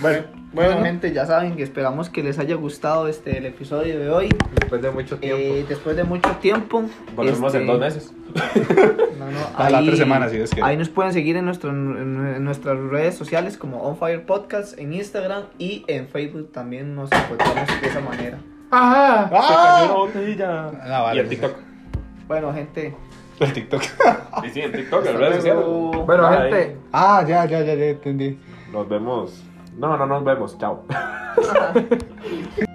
Bueno,
Bueno, gente, ya saben que esperamos que les haya gustado este el episodio de hoy.
Después de mucho tiempo.
Eh, después de mucho tiempo.
volvemos
este,
en dos meses.
No, no,
A las tres semanas, si es que.
Ahí nos pueden seguir en, nuestro, en, nuestras redes sociales como On Fire Podcast en Instagram y en Facebook también nos encontramos de esa manera.
¡Ajá!
Se cayó
¡Ah!
una botella.
Ah, vale.
Y en TikTok.
Bueno, gente.
El TikTok.
Y sí, en TikTok, en
hasta
redes sociales.
luego.
Bueno,
Bye.
gente,
Ah, ya, ya, ya, ya entendí.
Nos vemos. No, no nos vemos. Chao.